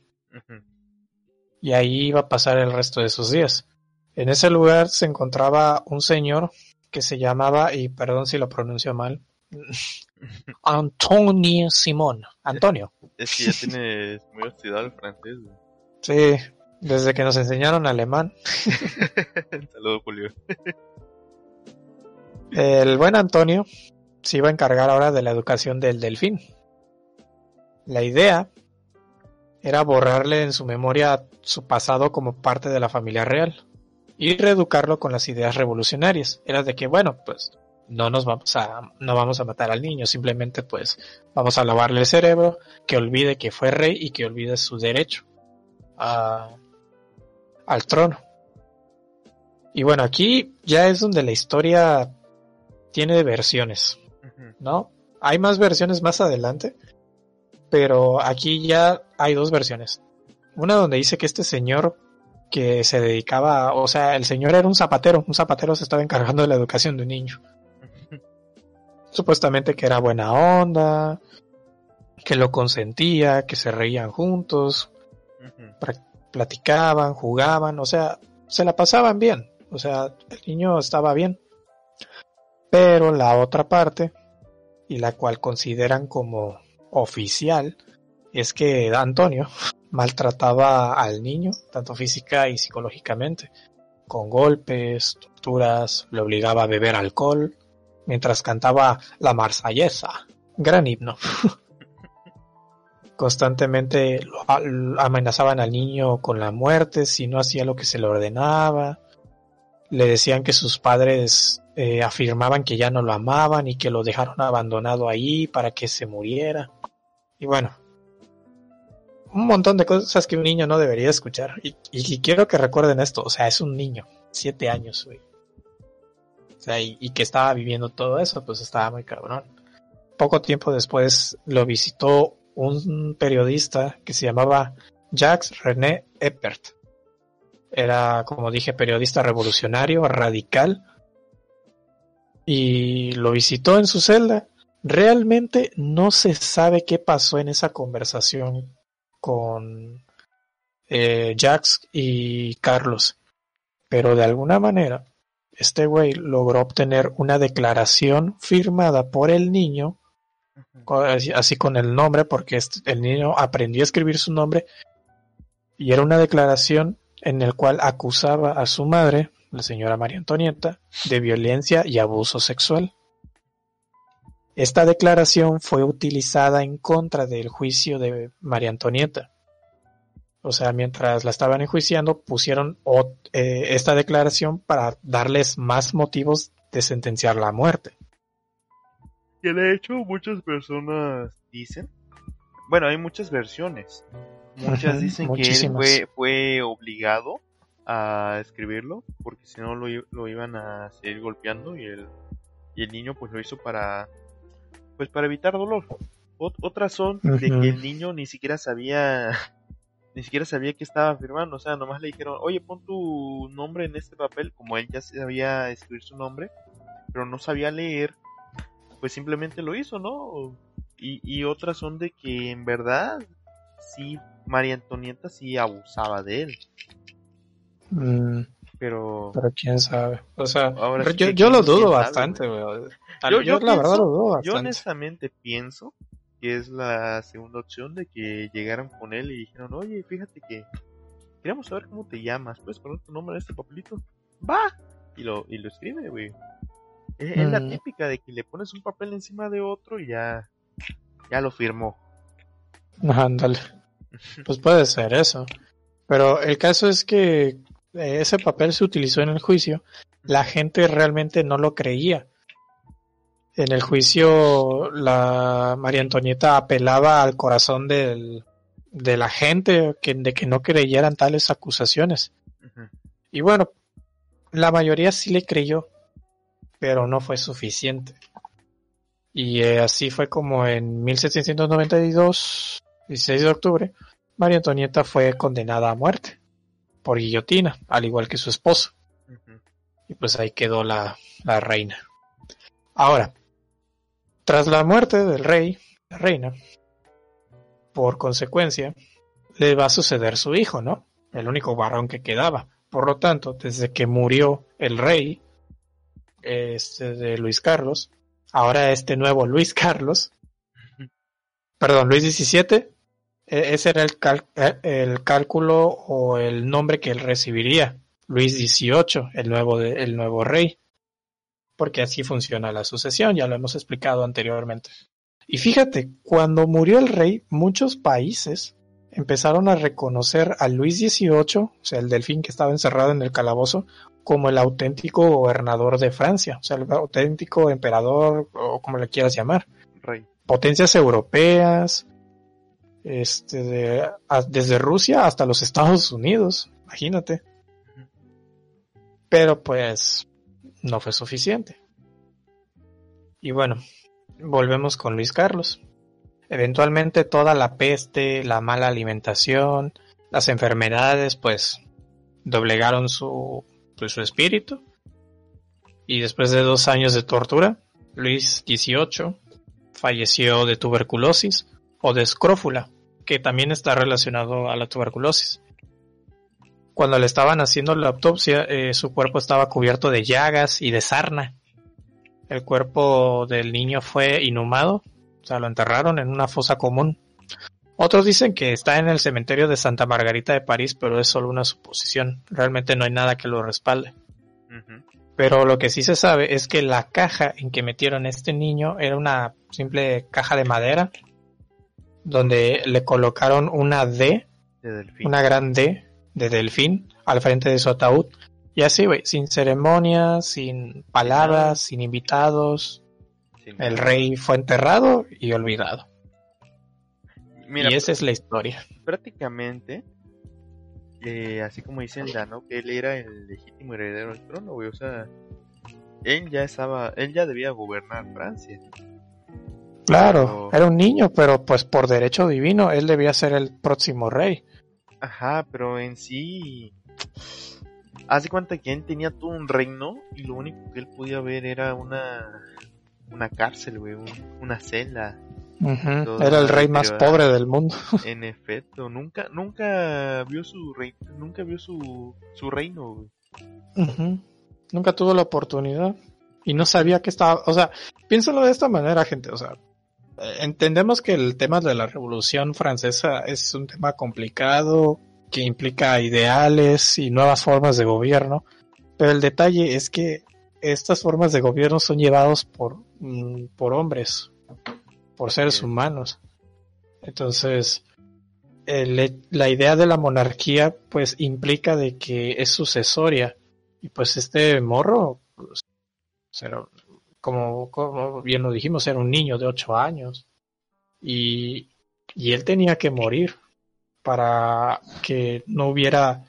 Y ahí iba a pasar el resto de sus días. En ese lugar se encontraba un señor que se llamaba, y perdón si lo pronuncio mal, *laughs* Antonio Simón. Antonio. Es que ya tiene muy oxidado el francés. Sí, desde que nos enseñaron alemán. *laughs* Saludos, Julio. el buen Antonio se iba a encargar ahora de la educación del delfín. La idea era borrarle en su memoria su pasado como parte de la familia real y reeducarlo con las ideas revolucionarias. Era de que, bueno, pues no nos vamos a, no vamos a matar al niño, simplemente pues vamos a lavarle el cerebro, que olvide que fue rey y que olvide su derecho a, al trono. Y bueno, aquí ya es donde la historia tiene versiones, ¿no? Hay más versiones más adelante, pero aquí ya hay dos versiones. Una donde dice que este señor que se dedicaba, o sea, el señor era un zapatero, un zapatero se estaba encargando de la educación de un niño. *laughs* supuestamente que era buena onda, que lo consentía, que se reían juntos, platicaban, jugaban, o sea, se la pasaban bien, o sea, el niño estaba bien. Pero la otra parte, y la cual consideran como oficial, es que Antonio *laughs* maltrataba al niño, tanto física y psicológicamente, con golpes, torturas, le obligaba a beber alcohol, mientras cantaba la marsallesa, gran himno. *laughs* Constantemente amenazaban al niño con la muerte si no hacía lo que se le ordenaba. Le decían que sus padres eh, afirmaban que ya no lo amaban y que lo dejaron abandonado ahí para que se muriera. Y bueno, un montón de cosas que un niño no debería escuchar. Y, quiero que recuerden esto, o sea, es un niño, siete años, güey. O sea, y, y, que estaba viviendo todo eso, pues estaba muy cabrón. Poco tiempo después lo visitó un periodista que se llamaba Jacques René Eppert. Era, como dije, periodista revolucionario, radical. Y lo visitó en su celda. Realmente no se sabe qué pasó en esa conversación con eh, Jacques y Carlos. Pero de alguna manera, este güey logró obtener una declaración firmada por el niño así con el nombre, porque el niño aprendió a escribir su nombre y era una declaración en el cual acusaba a su madre, la señora María Antonieta, de violencia y abuso sexual. Esta declaración fue utilizada en contra del juicio de María Antonieta. O sea, mientras la estaban enjuiciando, pusieron eh, esta declaración para darles más motivos de sentenciar la muerte. Que de hecho muchas personas dicen, bueno, hay muchas versiones. Muchas dicen que él fue, fue obligado a escribirlo porque si no lo, iban a seguir golpeando y el, y el niño pues lo hizo para pues para evitar dolor. otras son de que el niño ni siquiera sabía *laughs* ni siquiera sabía que estaba firmando, o sea, nomás le dijeron, oye, pon tu nombre en este papel, como él ya sabía escribir su nombre, pero no sabía leer, pues simplemente lo hizo, ¿no? Y, y otras son de que en verdad sí, María Antonieta sí abusaba de él. Mm. Pero... Pero quién sabe. O sea, yo, lo dudo bastante, Yo, la verdad lo dudo bastante. Yo honestamente pienso que es la segunda opción de que llegaran con él y dijeron, oye, fíjate que queremos saber cómo te llamas, puedes poner tu nombre en este papelito. Va. Y lo, y lo escribe, güey. Es, la mm. típica de que le pones un papel encima de otro y ya, ya lo firmó. Ándale. Pues puede ser eso. Pero el caso es que ese papel se utilizó en el juicio. La gente realmente no lo creía. En el juicio, la María Antonieta apelaba al corazón del, de la gente que, de que no creyeran tales acusaciones. Y bueno, la mayoría sí le creyó pero no fue suficiente. Y eh, así fue como en 1792, 16 de octubre, María Antonieta fue condenada a muerte por guillotina, al igual que su esposo. Y pues ahí quedó la, la reina. Ahora, tras la muerte del rey, la reina, por consecuencia, le va a suceder su hijo, ¿no? El único varón que quedaba. Por lo tanto, desde que murió el rey, este de Luis Carlos, ahora este nuevo Luis Carlos, perdón, Luis XVII, ese era el, e, el cálculo o el nombre que él recibiría, Luis XVIII, el nuevo, el nuevo rey, porque así funciona la sucesión, ya lo hemos explicado anteriormente. Y fíjate, cuando murió el rey, muchos países empezaron a reconocer a Luis XVIII, o sea, el delfín que estaba encerrado en el calabozo, como el auténtico gobernador de Francia, o sea, el auténtico emperador, o como le quieras llamar. Rey. Potencias europeas, este, desde Rusia hasta los Estados Unidos, imagínate. Pero pues no fue suficiente. Y bueno, volvemos con Luis Carlos. Eventualmente toda la peste, la mala alimentación, las enfermedades, pues doblegaron su, pues, su espíritu. Y después de dos años de tortura, Luis XVIII falleció de tuberculosis o de escrófula, que también está relacionado a la tuberculosis. Cuando le estaban haciendo la autopsia, eh, su cuerpo estaba cubierto de llagas y de sarna. El cuerpo del niño fue inhumado, o sea, lo enterraron en una fosa común. Otros dicen que está en el cementerio de Santa Margarita de París, pero es solo una suposición. Realmente no hay nada que lo respalde. Pero lo que sí se sabe es que la caja en que metieron a este niño era una simple caja de madera, donde le colocaron una D, una gran D de delfín al frente de su ataúd. Y así, güey, sin ceremonias, sin palabras, sin invitados. el rey fue enterrado y olvidado y esa es la historia. Prácticamente, eh, así como dice el Dano, que él era el legítimo heredero del trono, güey. O sea, él ya estaba, él ya debía gobernar Francia. Claro, era un niño, pero pues por derecho divino él debía ser el próximo rey. Ajá, pero en sí, hace cuenta que él tenía todo un reino y lo único que él podía ver era una, una cárcel, güey, una celda. Era el rey más pobre del mundo. *laughs* En efecto, nunca, nunca vio su rey, nunca vio su, su reino. Nunca tuvo la oportunidad y no sabía que estaba, o sea, piénsalo de esta manera, gente, o sea, entendemos que el tema de la Revolución Francesa es un tema complicado que implica ideales y nuevas formas de gobierno, pero el detalle es que estas formas de gobierno son llevados por, mm, por hombres, por seres humanos. Entonces, la idea de la monarquía pues implica de que es sucesoria y pues este morro pues, como, como, bien lo dijimos era un niño de ocho años y, y él tenía que morir para que no hubiera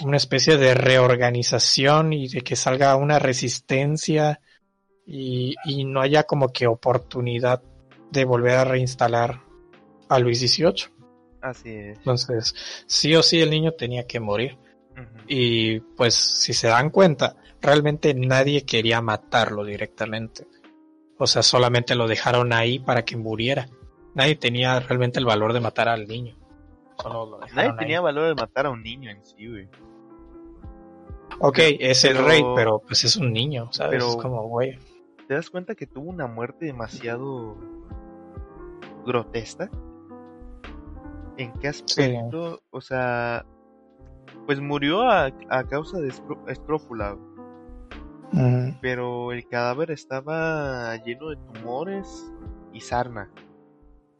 una especie de reorganización y de que salga una resistencia y, y no haya como que oportunidad de volver a reinstalar a Luis XVIII. Así es. Entonces, sí o sí el niño tenía que morir. Y pues, si se dan cuenta, realmente nadie quería matarlo directamente. O sea, solamente lo dejaron ahí para que muriera. Nadie tenía realmente el valor de matar al niño. nadie tenía valor de matar a un niño en sí, güey. Ok, es el rey, pero pues es un niño, ¿sabes? Pero, como, güey. ¿Te das cuenta que tuvo una muerte demasiado grotesca. ¿En qué aspecto? O sea, pues murió a, causa de Pero el cadáver estaba lleno de tumores y sarna.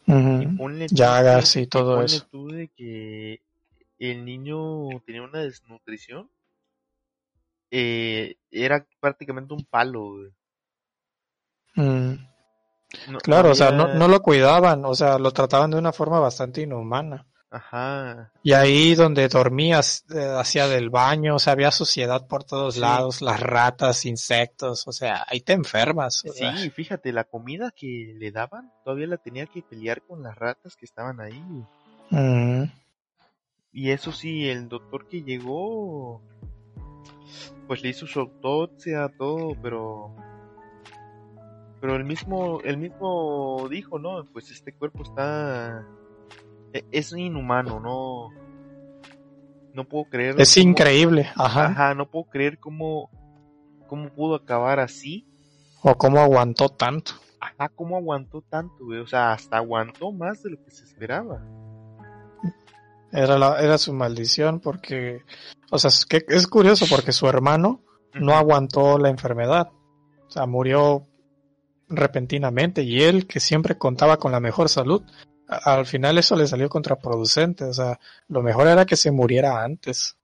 Llagas y todo eso. tú de que el niño tenía una desnutrición. Eh, era prácticamente un palo. claro, o sea, no, no, lo cuidaban, o sea, lo trataban de una forma bastante inhumana. Ajá. Y ahí donde dormías, eh, hacía del baño, o sea, había suciedad por todos lados, las ratas, insectos, o sea, ahí te enfermas. Sí, fíjate, la comida que le daban, todavía la tenía que pelear con las ratas que estaban ahí. Mm. Y eso sí, el doctor que llegó, pues le hizo su autopsia, todo, pero pero el mismo, el mismo dijo, ¿no? Pues este cuerpo está, es inhumano, no, no puedo creer. Es increíble, ajá. Ajá, no puedo creer cómo, cómo pudo acabar así. O cómo aguantó tanto. Ajá, cómo aguantó tanto, güey. O sea, hasta aguantó más de lo que se esperaba. Era, la, era su maldición porque, o sea, es, que es curioso porque su hermano no aguantó la enfermedad. O sea, murió repentinamente y él que siempre contaba con la mejor salud, al final eso le salió contraproducente, o sea, lo mejor era que se muriera antes,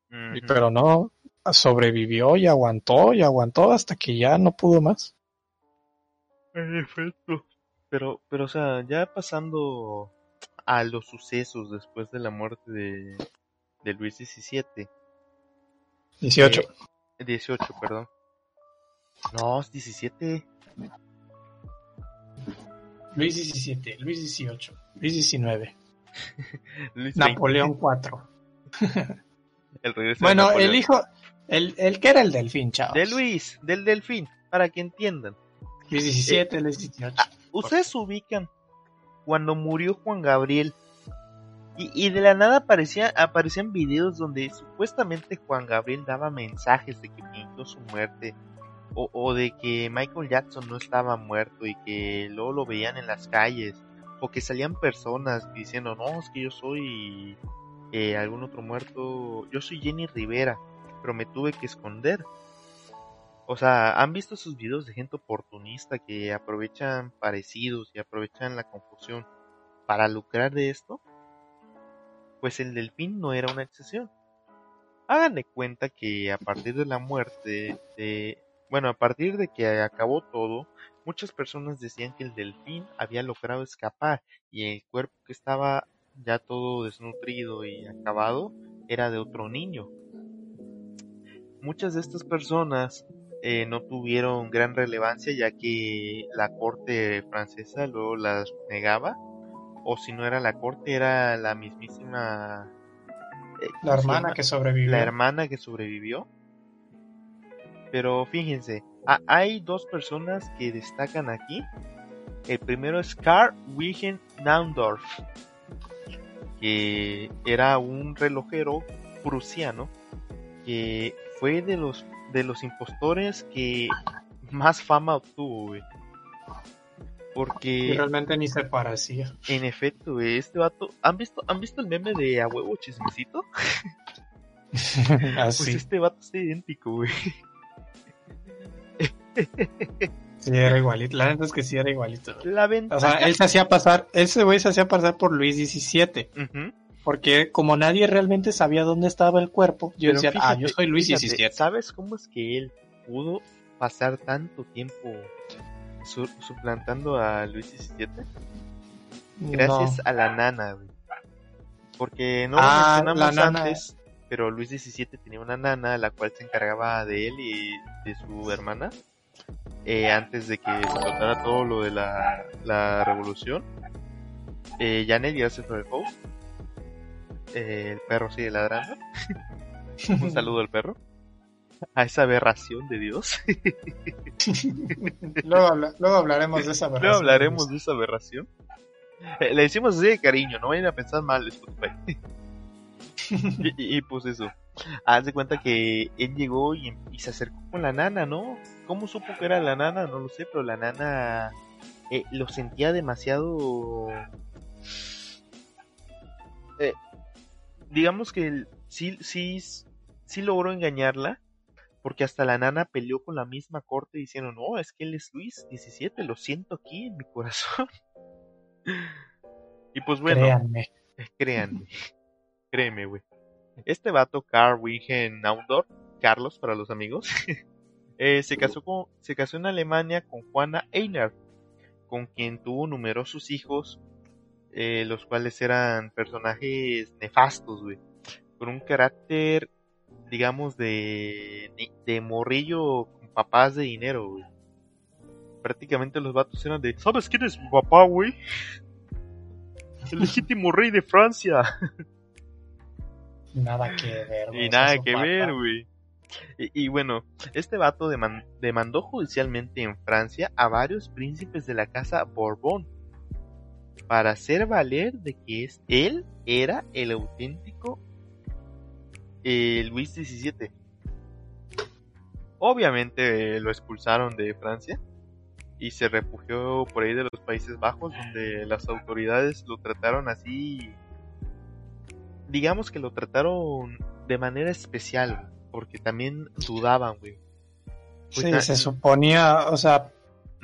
pero no, sobrevivió y aguantó y aguantó hasta que ya no pudo más. Perfecto. Pero, pero, o sea, ya pasando a los sucesos después de la muerte de, de Luis XVII. 18. 18, perdón. No, 17. Luis XVII, Luis XVIII, Luis XIX, *laughs* Napoleón IV. *laughs* bueno, el hijo, el, el que era el delfín, chavos. De Luis, del delfín, para que entiendan. Luis 17, Luis 18. Ah, Ustedes ubican cuando murió Juan Gabriel. Y, y, de la nada aparecía, aparecían videos donde supuestamente Juan Gabriel daba mensajes de que fingió su muerte. O, o, de que Michael Jackson no estaba muerto y que luego lo veían en las calles. O que salían personas diciendo, no, es que yo soy eh, algún otro muerto. Yo soy Jenny Rivera, pero me tuve que esconder. O sea, ¿han visto esos videos de gente oportunista que aprovechan parecidos y aprovechan la confusión para lucrar de esto? Pues el delfín no era una excepción. Hagan de cuenta que a partir de la muerte. Bueno, a partir de que acabó todo, muchas personas decían que el delfín había logrado escapar y el cuerpo que estaba ya todo desnutrido y acabado era de otro niño. Muchas de estas personas eh, no tuvieron gran relevancia ya que la corte francesa luego las negaba o si no era la corte era la mismísima eh, la hermana que sobrevivió. la hermana que sobrevivió. Pero fíjense hay dos personas que destacan aquí el primero es Karl Wilhelm Naundorf que era un relojero prusiano que fue de los de los impostores que más fama obtuvo, güey. Porque realmente ni se parecía. En efecto, este vato, ¿han visto han visto el meme de a huevo chismecito? Así. *laughs* Pues este vato es idéntico, güey. *laughs* Sí, era igualito. La verdad es que sí era igualito. La ventaja... O sea, él se hacía pasar, ese güey se hacía pasar por Luis XVII. Porque como nadie realmente sabía dónde estaba el cuerpo, yo decía, ah, yo soy Luis XVII. ¿Sabes cómo es que él pudo pasar tanto tiempo suplantando a Luis XVII? Gracias a la nana, güey. Porque no ah, lo mencionamos antes, pero Luis XVII tenía una nana la cual se encargaba de él y de su hermana eh, antes de que explotara todo lo de la, la revolución. Eh, Janet, por el post. Eh, el perro sigue ladrando. *laughs* Un saludo al perro. A esa aberración de Dios. *laughs* luego, luego, hablaremos de esa aberración. Luego hablaremos de esa aberración. Eh, le decimos así de cariño, no vayan a pensar mal, *laughs* y, y, y, pues eso. Haz de cuenta que él llegó y, y, se acercó con la nana, ¿no? ¿Cómo supo que era la nana? No lo sé, pero la nana eh, lo sentía demasiado... Eh, digamos que sí, sí, sí logró engañarla, porque hasta la nana peleó con la misma corte diciendo, no, es que él es Luis XVII, lo siento aquí en mi corazón. *laughs* y pues bueno, créanme, *laughs* créanme, créeme, güey. Este vato, Carl Wilhelm Naundorf, Carlos para los amigos, *laughs* eh, se, casó con, se casó en Alemania con Juana Einer, con quien tuvo numerosos hijos, eh, los cuales eran personajes nefastos, güey, con un carácter, digamos, de, de morrillo con papás de dinero, güey. Prácticamente los vatos eran de, ¿sabes quién es mi papá, güey? El *laughs* legítimo rey de Francia. Nada que ver, güey. Y nada que ver, güey. Y, bueno, este vato demandó judicialmente en Francia a varios príncipes de la casa Borbón para hacer valer de que es, él era el auténtico eh, Luis XVII. Obviamente lo expulsaron de Francia y se refugió por ahí de los Países Bajos donde las autoridades lo trataron así digamos que lo trataron de manera especial, porque también dudaban, güey. Pues sí, se suponía, o sea,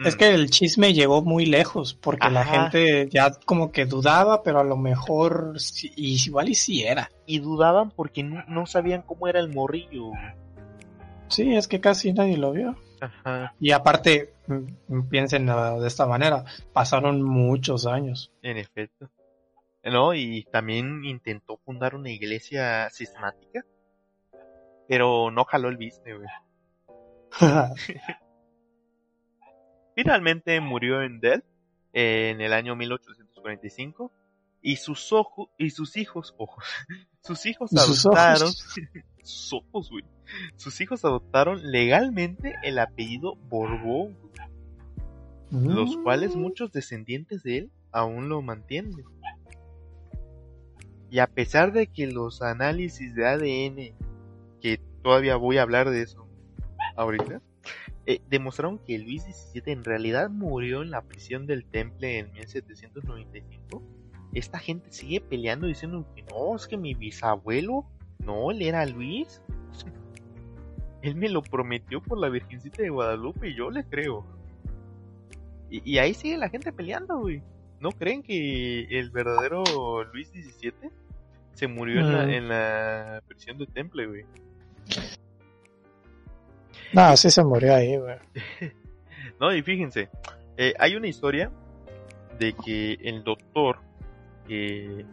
es mm. que el chisme llegó muy lejos, porque la gente ya como que dudaba, pero a lo mejor igual y si era. Y dudaban porque no, sabían cómo era el morrillo. Sí, es que casi nadie lo vio. Ajá. Y aparte, mm, piensen de esta manera, pasaron muchos años. En efecto. ¿no? Y también intentó fundar una iglesia sistemática, pero no jaló el business, güey. *laughs* *laughs* Finalmente murió en Delft en el año 1845 *laughs* y sus ojos y sus hijos, ojos, sus hijos adoptaron sus ojos, Sus hijos adoptaron legalmente el apellido Borbón. los cuales muchos descendientes de él aún lo mantienen. Y a pesar de que los análisis de ADN, todavía voy a hablar de eso ahorita, eh, demostraron que Luis XVII en realidad murió en la prisión del Temple en 1795, esta gente sigue peleando diciendo que no, es que mi bisabuelo, no, él era Luis. *laughs* él me lo prometió por la Virgencita de Guadalupe y yo le creo. Y, ahí sigue la gente peleando, güey. ¿No creen que el verdadero Luis XVII se murió en, la, mm. en la prisión del Temple, güey? No, sí se murió ahí, güey. *laughs* no, y fíjense, eh, hay una historia de que el doctor que,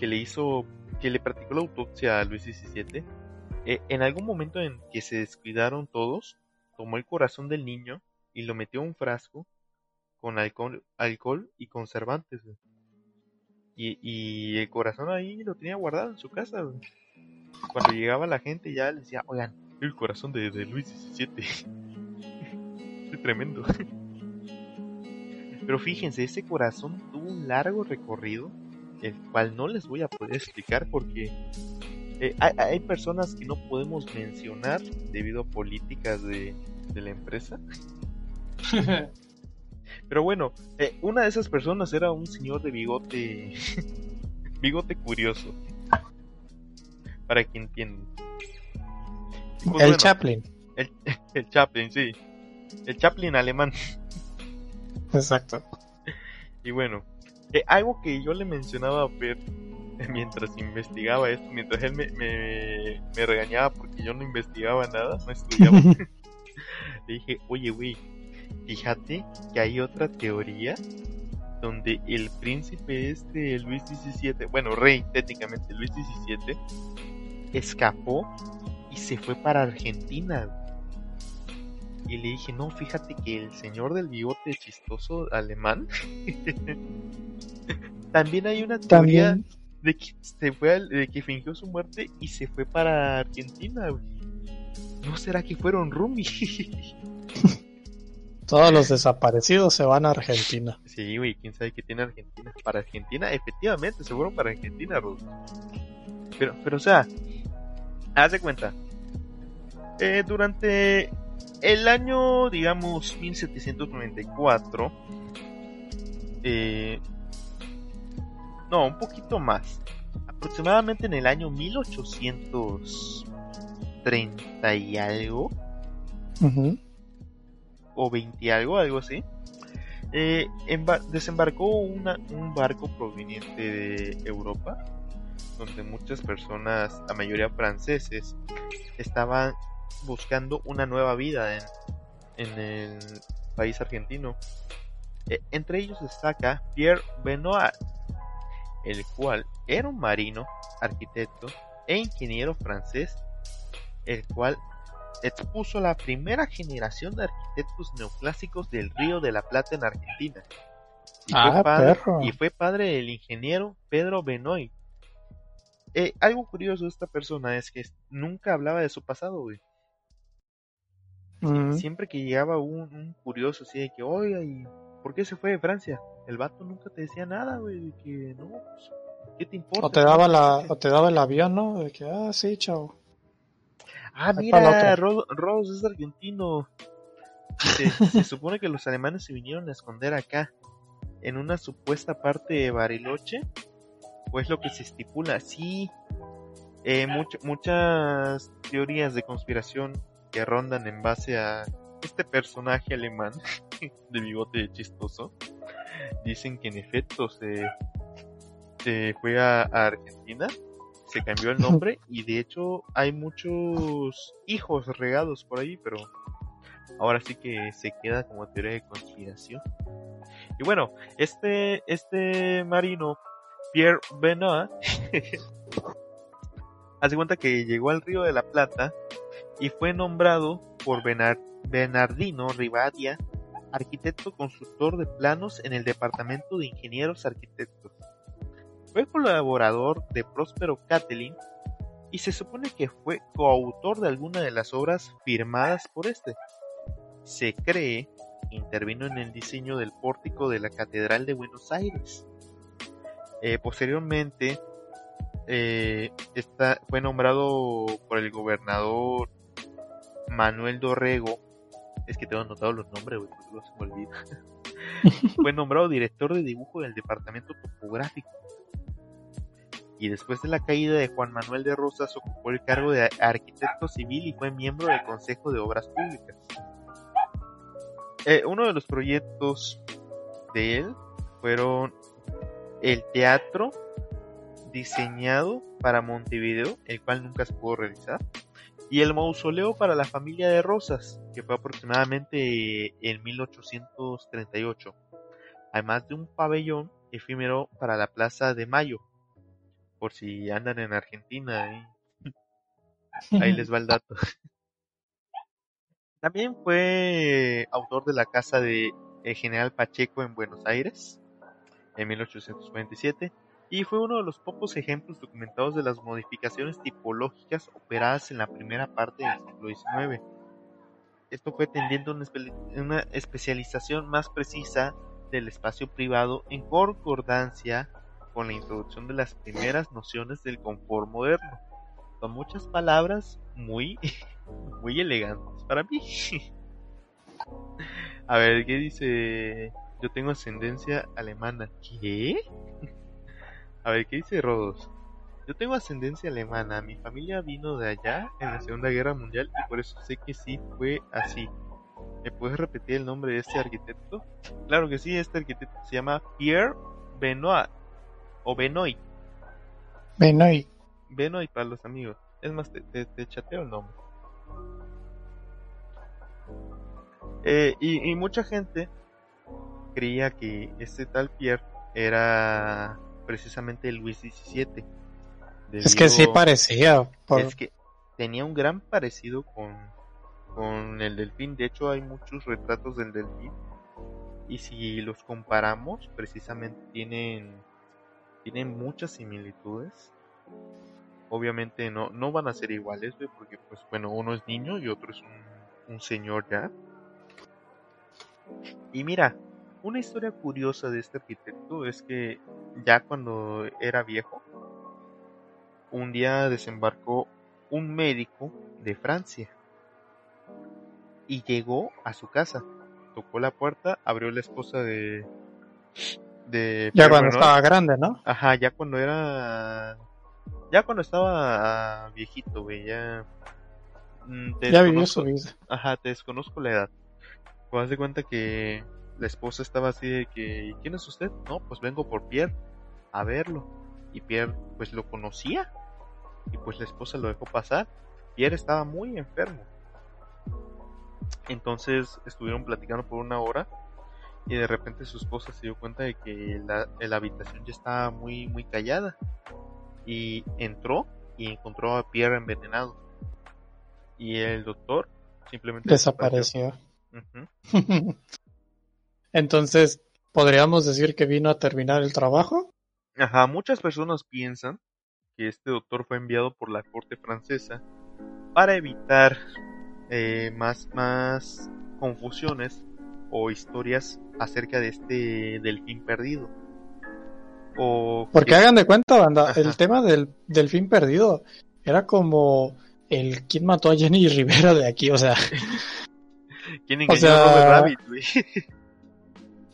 le hizo, que le practicó la autopsia a Luis XVII, eh, en algún momento en que se descuidaron todos, tomó el corazón del niño y lo metió en un frasco con alcohol, alcohol y conservantes. Y, y, el corazón ahí lo tenía guardado en su casa. Cuando llegaba la gente ya le decía, oigan, el corazón de, Luis XVII. *laughs* es tremendo. Pero fíjense, ese corazón tuvo un largo recorrido, el cual no les voy a poder explicar porque eh, hay, personas que no podemos mencionar debido a políticas de, de la empresa. *laughs* Pero bueno, eh, una de esas personas era un señor de bigote, *laughs* bigote curioso. Para que entiendan. Pues el Chaplin. *laughs* El, Chaplin, sí. El Chaplin alemán. Exacto. Y bueno, eh, algo que yo le mencionaba a Per *laughs* mientras investigaba esto, mientras él me, me, regañaba porque yo no investigaba nada, no estudiaba. *laughs* le dije, oye, güey, fíjate que hay otra teoría donde el príncipe este, Luis XVII, bueno, rey técnicamente Luis XVII, escapó y se fue para Argentina. Y le dije, no, fíjate que el señor del bigote chistoso alemán, *laughs* también hay una teoría de que se fue, de que fingió su muerte y se fue para Argentina. ¿No será que fueron Rumi? *laughs* Todos los desaparecidos se van a Argentina. Sí, güey, quién sabe qué tiene Argentina. Para Argentina, efectivamente, se fueron para Argentina, Ruth. Pero, pero, o sea, haz de cuenta. Eh, durante el año, digamos, 1794, eh, no, un poquito más. Aproximadamente en el año 1830 y algo o 20 algo, algo así, eh, desembarcó un barco proveniente de Europa, donde muchas personas, la mayoría franceses, estaban buscando una nueva vida en, en el país argentino. E, entre ellos destaca Pierre Benoit, el cual era un marino, arquitecto e ingeniero francés, el cual expuso la primera generación de arquitectos neoclásicos del Río de la Plata en Argentina. Y, fue, ah, padre, y fue padre del ingeniero Pedro Benoit. Eh, algo curioso de esta persona es que nunca hablaba de su pasado, güey. Siempre que llegaba un, curioso así de que, oiga, ¿y por qué se fue de Francia? El vato nunca te decía nada, güey, de que no, pues, ¿qué te importa? O te daba, la, o te daba el avión, ¿no? De que, ah, sí, chao. Ah, mira, Rose es argentino. Se, supone que los alemanes se vinieron a esconder acá, en una supuesta parte de Bariloche, o es lo que se estipula. Sí, eh, muchas teorías de conspiración que rondan en base a este personaje alemán *laughs* de bigote chistoso dicen que en efecto se, se fue a Argentina se cambió el nombre *laughs* y de hecho hay muchos hijos regados por ahí, pero ahora sí que se queda como teoría de conspiración. Y bueno, este, este marino, Pierre Benoit, *laughs* hace cuenta que llegó al Río de la Plata y fue nombrado por Bernardino Rivadia, arquitecto constructor de planos en el Departamento de Ingenieros Arquitectos. Fue colaborador de Próspero Catelyn y se supone que fue coautor de alguna de las obras firmadas por este. Se cree intervino en el diseño del pórtico de la Catedral de Buenos Aires. Eh, posteriormente, eh, fue nombrado por el gobernador Manuel Dorrego. Es que tengo anotado los nombres, no se me olvida. *laughs* fue nombrado director de dibujo del departamento topográfico y después de la caída de Juan Manuel de Rosas ocupó el cargo de arquitecto civil y fue miembro del Consejo de Obras Públicas. Eh, uno de los proyectos de él fueron el teatro diseñado para Montevideo, el cual nunca se pudo realizar, y el mausoleo para la familia de Rosas, que fue aproximadamente en 1838, además de un pabellón efímero para la Plaza de Mayo, por si andan en Argentina. *laughs* Ahí les va el dato. También fue autor de la casa de eh, General Pacheco en Buenos Aires en 1847 y fue uno de los pocos ejemplos documentados de las modificaciones tipológicas operadas en la primera parte del siglo XIX. Esto fue tendiendo una especialización más precisa del espacio privado en concordancia con la introducción de las primeras nociones del confort moderno. Son muchas palabras muy, *laughs* muy elegantes para mí. *laughs* A ver, ¿qué dice? Yo tengo ascendencia alemana. ¿Qué? *laughs* A ver, ¿qué dice Rodos? Yo tengo ascendencia alemana. Mi familia vino de allá en la Segunda Guerra Mundial y por eso sé que sí fue así. ¿Me puedes repetir el nombre de este arquitecto? Claro que sí, este arquitecto se llama Pierre Benoit o Benoit. Benoit. Benoit para los amigos. Es más, te, te, chateo el nombre. Eh, y, mucha gente creía que este tal Pierre era precisamente Luis XVII. es que sí parecía. Es que tenía un gran parecido con, con el delfín. De hecho, hay muchos retratos del delfín. Y si los comparamos, precisamente tienen tienen muchas similitudes. Obviamente no, no van a ser iguales, porque pues bueno, uno es niño y otro es un, un señor ya. Y mira, una historia curiosa de este arquitecto es que ya cuando era viejo, un día desembarcó un médico de Francia y llegó a su casa. Tocó la puerta, abrió la esposa de, ya cuando estaba grande, ¿no? Ajá, ya cuando era... Ya cuando estaba viejito, güey, ya... Mm, ya vivió su vida. Ajá, te desconozco la edad. Pues de cuenta que la esposa estaba así de que... ¿Quién es usted? No, pues vengo por Pierre a verlo. Y Pierre pues lo conocía. Y pues la esposa lo dejó pasar. Pierre estaba muy enfermo. Entonces estuvieron platicando por una hora y de repente su esposa se dio cuenta de que la, habitación ya estaba muy muy callada y entró y encontró a Pierre envenenado y el doctor simplemente desapareció, *laughs* entonces podríamos decir que vino a terminar el trabajo ajá muchas personas piensan que este doctor fue enviado por la corte francesa para evitar eh, más más confusiones o historias acerca de este delfín perdido. O Porque hagan de cuenta, banda, el tema del delfín perdido era como el quién mató a Jenny Rivera de aquí, o sea. *laughs* ¿Quién engañó a Roger Rabbit, *laughs*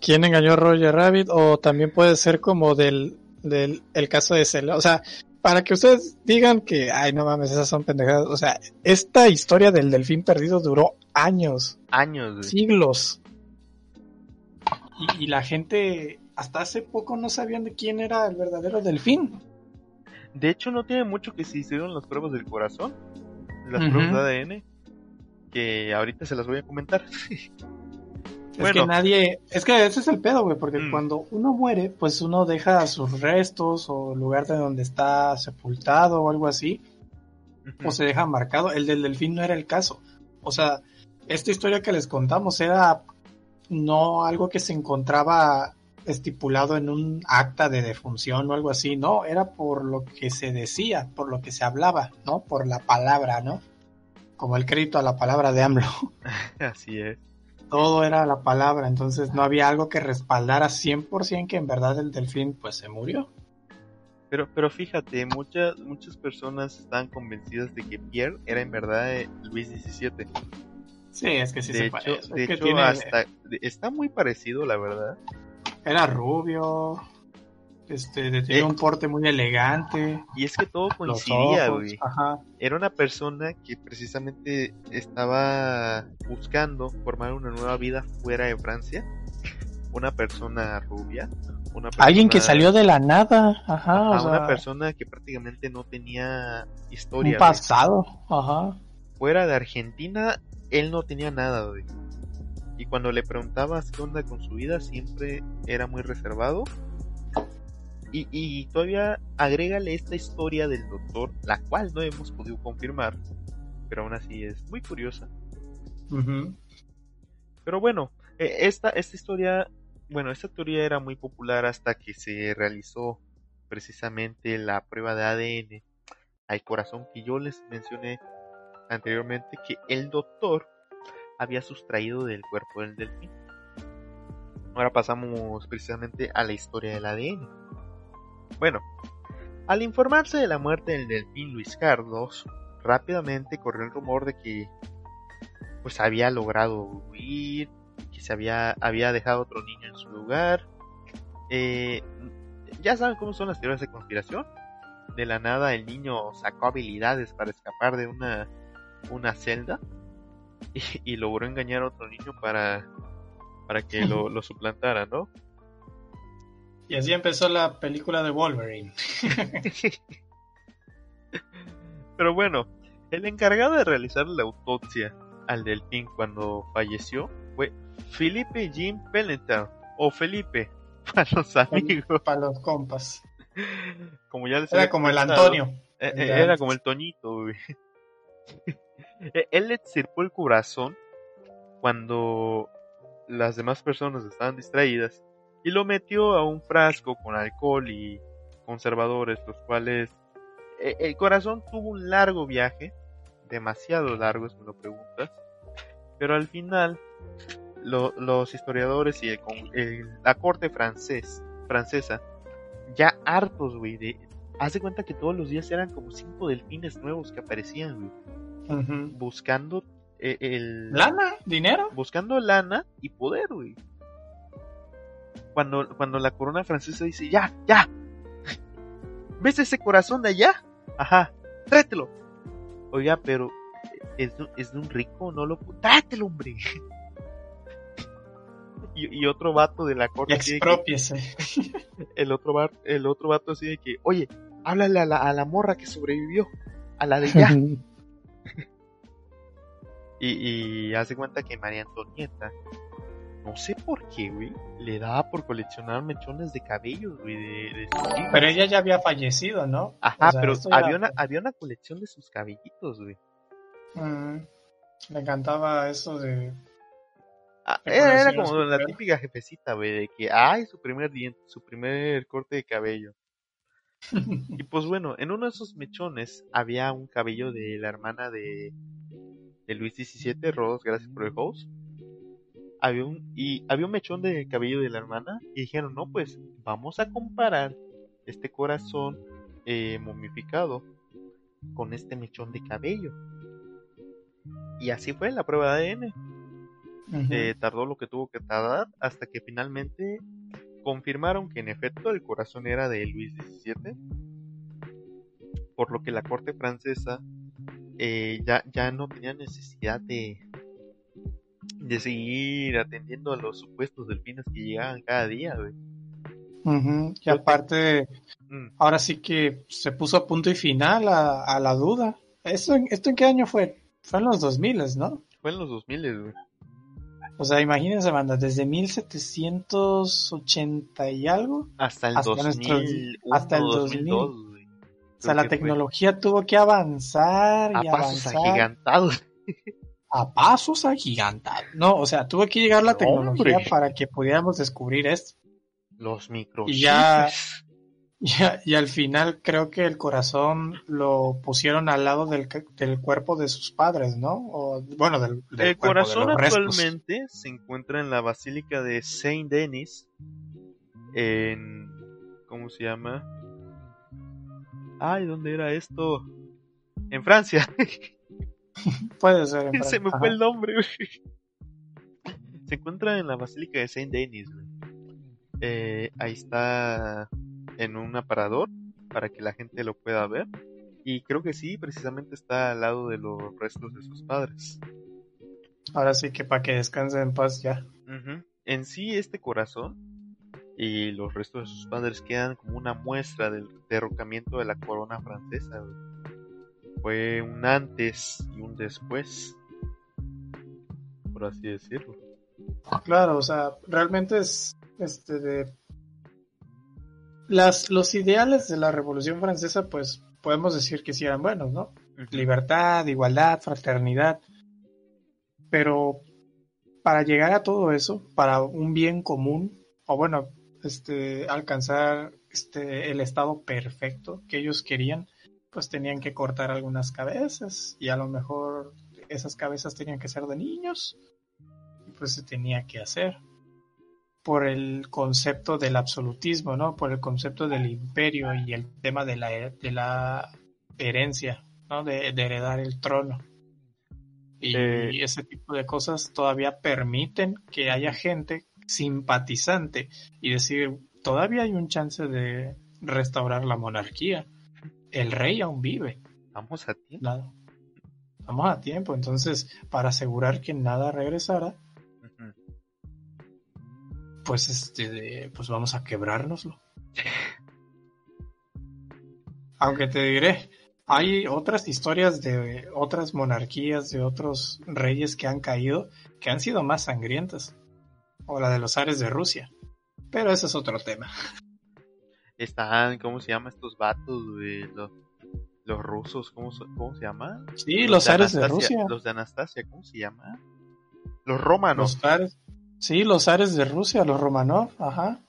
¿Quién engañó a Roger Rabbit? O también puede ser como del, del el caso de Celia. O sea, para que ustedes digan que, ay, no mames, esas son pendejadas. O sea, esta historia del delfín perdido duró años. Años, Siglos y, la gente hasta hace poco no sabían de quién era el verdadero delfín. De hecho, no tiene mucho que se hicieron las pruebas del corazón, las pruebas de ADN, que ahorita se las voy a comentar. *laughs* Es que nadie, es que ese es el pedo, güey, porque mm. cuando uno muere, pues uno deja sus restos o lugar de donde está sepultado o algo así, o se deja marcado. El del delfín no era el caso. O sea, esta historia que les contamos era no algo que se encontraba estipulado en un acta de defunción o algo así, no, era por lo que se decía, por lo que se hablaba, ¿no? Por la palabra, ¿no? Como el crédito a la palabra de AMLO. *laughs* Así es. Todo era la palabra, entonces no había algo que respaldara 100% que en verdad el delfín pues se murió. Pero, pero fíjate, muchas, muchas personas estaban convencidas de que Pierre era en verdad eh, Luis XVII. Sí, es que sí de se parece. de hecho tiene- hasta, está muy parecido, la verdad. Era rubio, este, de- tenía Eh, un porte muy elegante. Y es que todo coincidía, güey. ajá. Era una persona que precisamente estaba buscando formar una nueva vida fuera de Francia. Una persona rubia. Una Alguien que salió de la nada, ajá, Ajá, o sea, una persona que prácticamente no tenía historia. un pasado, ajá. Fuera de Argentina, él no tenía nada, güey. Y cuando le preguntabas qué onda con su vida, siempre era muy reservado. Y, y todavía agrégale esta historia del doctor, la cual no hemos podido confirmar, pero aún así es muy curiosa. Pero bueno, eh, esta, esta historia, bueno, esta teoría era muy popular hasta que se realizó precisamente la prueba de ADN al corazón que yo les mencioné anteriormente que el doctor había sustraído del cuerpo del delfín. Ahora pasamos precisamente a la historia del ADN. Bueno, al informarse de la muerte del delfín Luis Carlos, rápidamente corrió el rumor de que pues había logrado huir, que se había, había dejado otro niño en su lugar. Eh, ya saben cómo son las teorías de conspiración. De la nada el niño sacó habilidades para escapar de una, una celda y, y logró engañar a otro niño para, para que *laughs* lo, lo suplantara, ¿no? Y así empezó la película de Wolverine. *laughs* Pero bueno, el encargado de realizar la autopsia al delfín cuando falleció fue Felipe Jim Pelleter, o Felipe, *laughs* para los amigos, Para los compas. como ya les Era como el. Antonio. Eh, eh, era como el Toñito, güey. *laughs* Eh, Él le extirpó el corazón cuando las demás personas estaban distraídas y lo metió a un frasco con alcohol y conservadores, los cuales eh, el corazón tuvo un largo viaje, demasiado largo, si me lo preguntas, pero al final lo- los historiadores y el la corte francés, francesa, ya hartos, güey, de, haz de cuenta que todos los días eran como cinco delfines nuevos que aparecían, güey, buscando eh, el ¿Lana? ¿Dinero? buscando lana y poder, güey. Cuando, cuando la corona francesa dice, ya, ya, ¿ves ese corazón de allá? Ajá, tráetelo. Oiga, pero es, de- es de un rico, no lo... Tráetelo, hombre. *laughs* Y, y otro vato de la corte Expropiese. *laughs* el otro va- el otro vato así de que, oye, háblale a la, a la morra que sobrevivió, a la de ya. *laughs* y, y hace cuenta que María Antonieta, no sé por qué, güey, le daba por coleccionar mechones de cabellos, güey, de, de sus hijos. Pero ella ya había fallecido, ¿no? Ajá, o sea, pero ya- había una, había una colección de sus cabellitos, güey. Mm. Le encantaba eso de... Ah, Era, era como la típica jefecita, güey, de que, ay, su primer diente, su primer corte de cabello. *laughs* Y pues bueno, en uno de esos mechones había un cabello de la hermana de, de Luis XVII, Rodos, gracias por el host. Había un, y había un mechón de cabello de la hermana y dijeron, no, pues vamos a comparar este corazón eh, momificado con este mechón de cabello. Y así fue la prueba de ADN. Eh, tardó lo que tuvo que tardar hasta que finalmente confirmaron que en efecto el corazón era de Luis XVII, por lo que la corte francesa eh, ya, ya no tenía necesidad de, de seguir atendiendo a los supuestos delfines que llegaban cada día. güey. Ujú. Y Yo te- aparte, Mm, ahora sí que se puso a punto y final a, a la duda. ¿Esto, en- ¿Esto en qué año fue? Fue en los 2000, ¿no? Fue en los 2000, güey. O sea, imagínense, banda, desde 1780 y algo. hasta el Hasta nuestros- 2001, hasta el 2002, güey. O sea, la que fue tecnología tuvo que avanzar a y pasos avanzar agigantados. *laughs* a pasos agigantados. No, o sea, tuvo que llegar la No, tecnología hombre. para que pudiéramos descubrir esto. Los microchips. Y ya- Y, al final creo que el corazón lo pusieron al lado del, del cuerpo de sus padres, ¿no? O, bueno, del, el corazón actualmente se encuentra en la Basílica de Saint Denis, en... ¿Cómo se llama? Ay, ¿dónde era esto? En Francia. *laughs* *laughs* Puede ser. En *laughs* se me fue el nombre. se encuentra en la Basílica de Saint Denis. Eh, ahí está en un aparador para que la gente lo pueda ver. Y creo que sí, precisamente está al lado de los restos de sus padres. Ahora sí que para que descanse en paz ya. En sí, este corazón y los restos de sus padres quedan como una muestra del derrocamiento de la corona francesa. Fue un antes y un después, por así decirlo. Claro, o sea, realmente es este de las, los ideales de la Revolución Francesa, pues podemos decir que sí eran buenos, ¿no? Libertad, igualdad, fraternidad. Pero para llegar a todo eso, para un bien común, o bueno, este, alcanzar este, el estado perfecto que ellos querían, pues tenían que cortar algunas cabezas y a lo mejor esas cabezas tenían que ser de niños, pues se tenía que hacer por el concepto del absolutismo, ¿no? Por el concepto del imperio y el tema de la, de la herencia, ¿no? De, heredar el trono. Y, eh. ese tipo de cosas todavía permiten que haya gente simpatizante y decir, todavía hay un chance de restaurar la monarquía. El rey aún vive. Vamos a tiempo. Vamos a tiempo. Entonces, para asegurar que nada regresara, pues este, pues vamos a quebrárnoslo. *laughs* Aunque te diré, hay otras historias de otras monarquías, de otros reyes que han caído, que han sido más sangrientas. O la de los ares de Rusia. Pero ese es otro tema. Están, ¿cómo se llama estos vatos de los, los rusos? ¿cómo, ¿Cómo se llama? Sí, los, ares de Rusia. Los de Anastasia, ¿cómo se llama? Los romanos. Los ares. Sí, los Ares de Rusia, los Romanov, ajá.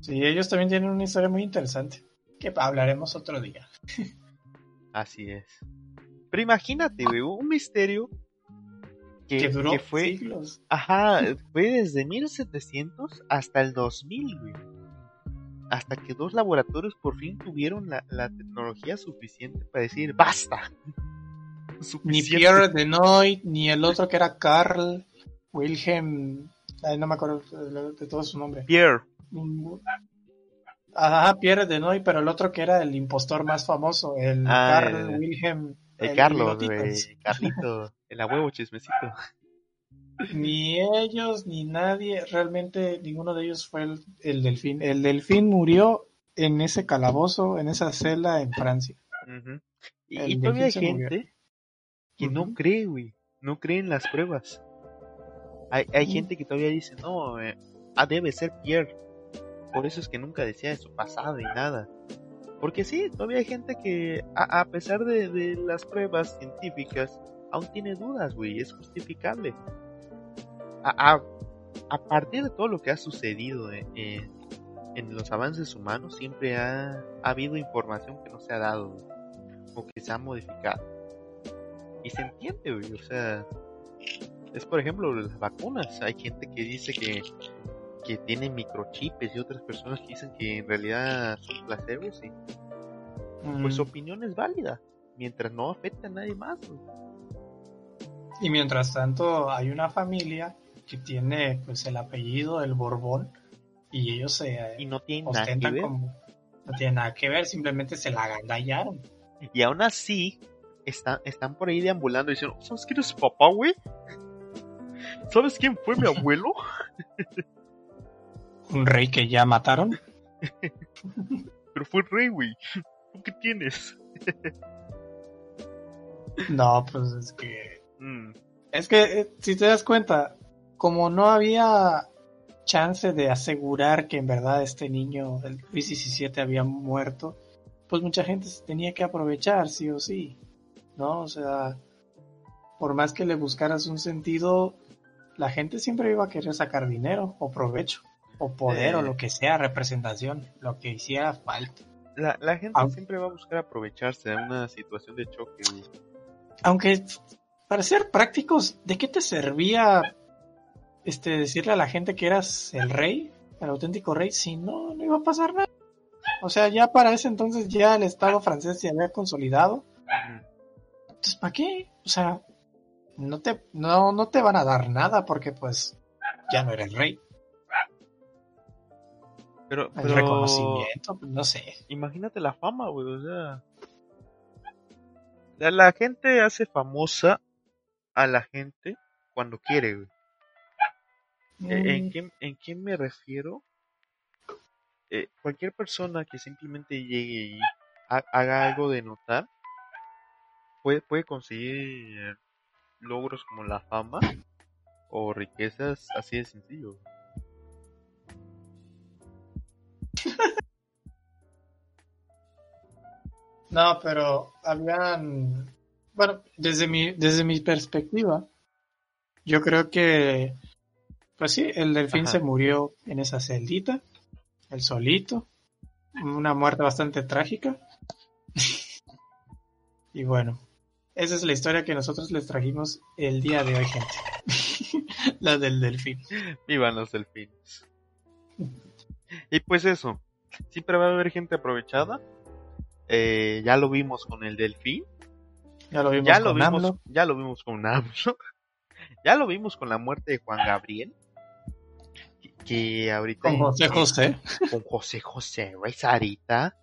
Sí, ellos también tienen una historia muy interesante, que hablaremos otro día. *laughs* Así es. Pero imagínate, güey, un misterio que, duró fue, siglos. Ajá, fue desde 1700 hasta el 2000, güey. Hasta que dos laboratorios por fin tuvieron la, la tecnología suficiente para decir, basta. *laughs* Ni Pierre Denoy, ni el otro que era Carl, Wilhelm, no me acuerdo de, todo su nombre. Pierre. Ajá, Pierre de Noy, pero el otro que era el impostor más famoso, el ah, Carl Wilhelm. El, Carlos, güey, Carlito, el abuelo chismecito. Ni ellos, ni nadie, realmente ninguno de ellos fue el, delfín. El delfín murió en ese calabozo, en esa celda en Francia. Y, todavía hay gente que no cree, güey, no cree en las pruebas. Hay, gente que todavía dice, no, eh, ah, debe ser Pierre. Por eso es que nunca decía de su pasado y nada. Porque sí, todavía hay gente que, a, pesar de, las pruebas científicas, aún tiene dudas, güey, es justificable. A, partir de todo lo que ha sucedido en los avances humanos, siempre ha, habido información que no se ha dado, o que se ha modificado. Y se entiende, güey, o sea, es por ejemplo las vacunas. Hay gente que dice que, que tiene microchips y otras personas que dicen que en realidad son placebos y pues su mm. opinión es válida mientras no afecte a nadie más. Y mientras tanto hay una familia que tiene pues el apellido del Borbón y ellos se y no tienen nada que ver. Como, no tiene nada que ver, simplemente se la agandallaron. Y aún así están, están por ahí deambulando y diciendo, ¿sabes quién es papá, güey? ¿Sabes quién fue mi abuelo? *laughs* ¿Un rey que ya mataron? *laughs* Pero fue rey, güey. qué tienes? no, pues es que. Mm. Es que, eh, si te das cuenta, como no había chance de asegurar que en verdad este niño, el Luis XVII, había muerto, pues mucha gente se tenía que aprovechar, sí o sí. ¿No? O sea, por más que le buscaras un sentido, la gente siempre iba a querer sacar dinero o provecho. o poder o Eh. lo que sea, representación, lo que hiciera falta. La, la gente siempre va a buscar aprovecharse de una situación de choque. Aunque, para ser prácticos, ¿de qué te servía este decirle a la gente que eras el rey, el auténtico rey, si no, no iba a pasar nada? O sea, ya para ese entonces ya el Estado francés se había consolidado. Entonces, ¿para qué? O sea, no te, no, no te van a dar nada porque pues ya no eres rey. Pero, El reconocimiento, pues, no sé. imagínate la fama, güey, o sea... La, la gente hace famosa a la gente cuando quiere, güey. Eh, ¿En qué, ¿En qué me refiero? Eh, cualquier persona que simplemente llegue y ha- haga algo de notar puede, puede conseguir logros como la fama o riquezas así de sencillo. *laughs* No, pero habían, bueno, desde mi, desde mi perspectiva, yo creo que, pues sí, el delfín Ajá. se murió en esa celdita, el solito, una muerte bastante trágica. *laughs* y bueno, esa es la historia que nosotros les trajimos el día de hoy, gente. *laughs* la del delfín. Vivan los delfines. Y pues eso, siempre va a haber gente aprovechada. Eh, ya lo vimos con el delfín. Ya lo vimos ya lo con vimos, AMLO. ya lo vimos con *laughs* AMLO. ya lo vimos con la muerte de Juan Gabriel. Que, ahorita Con José José. con José José, güey, Sarita.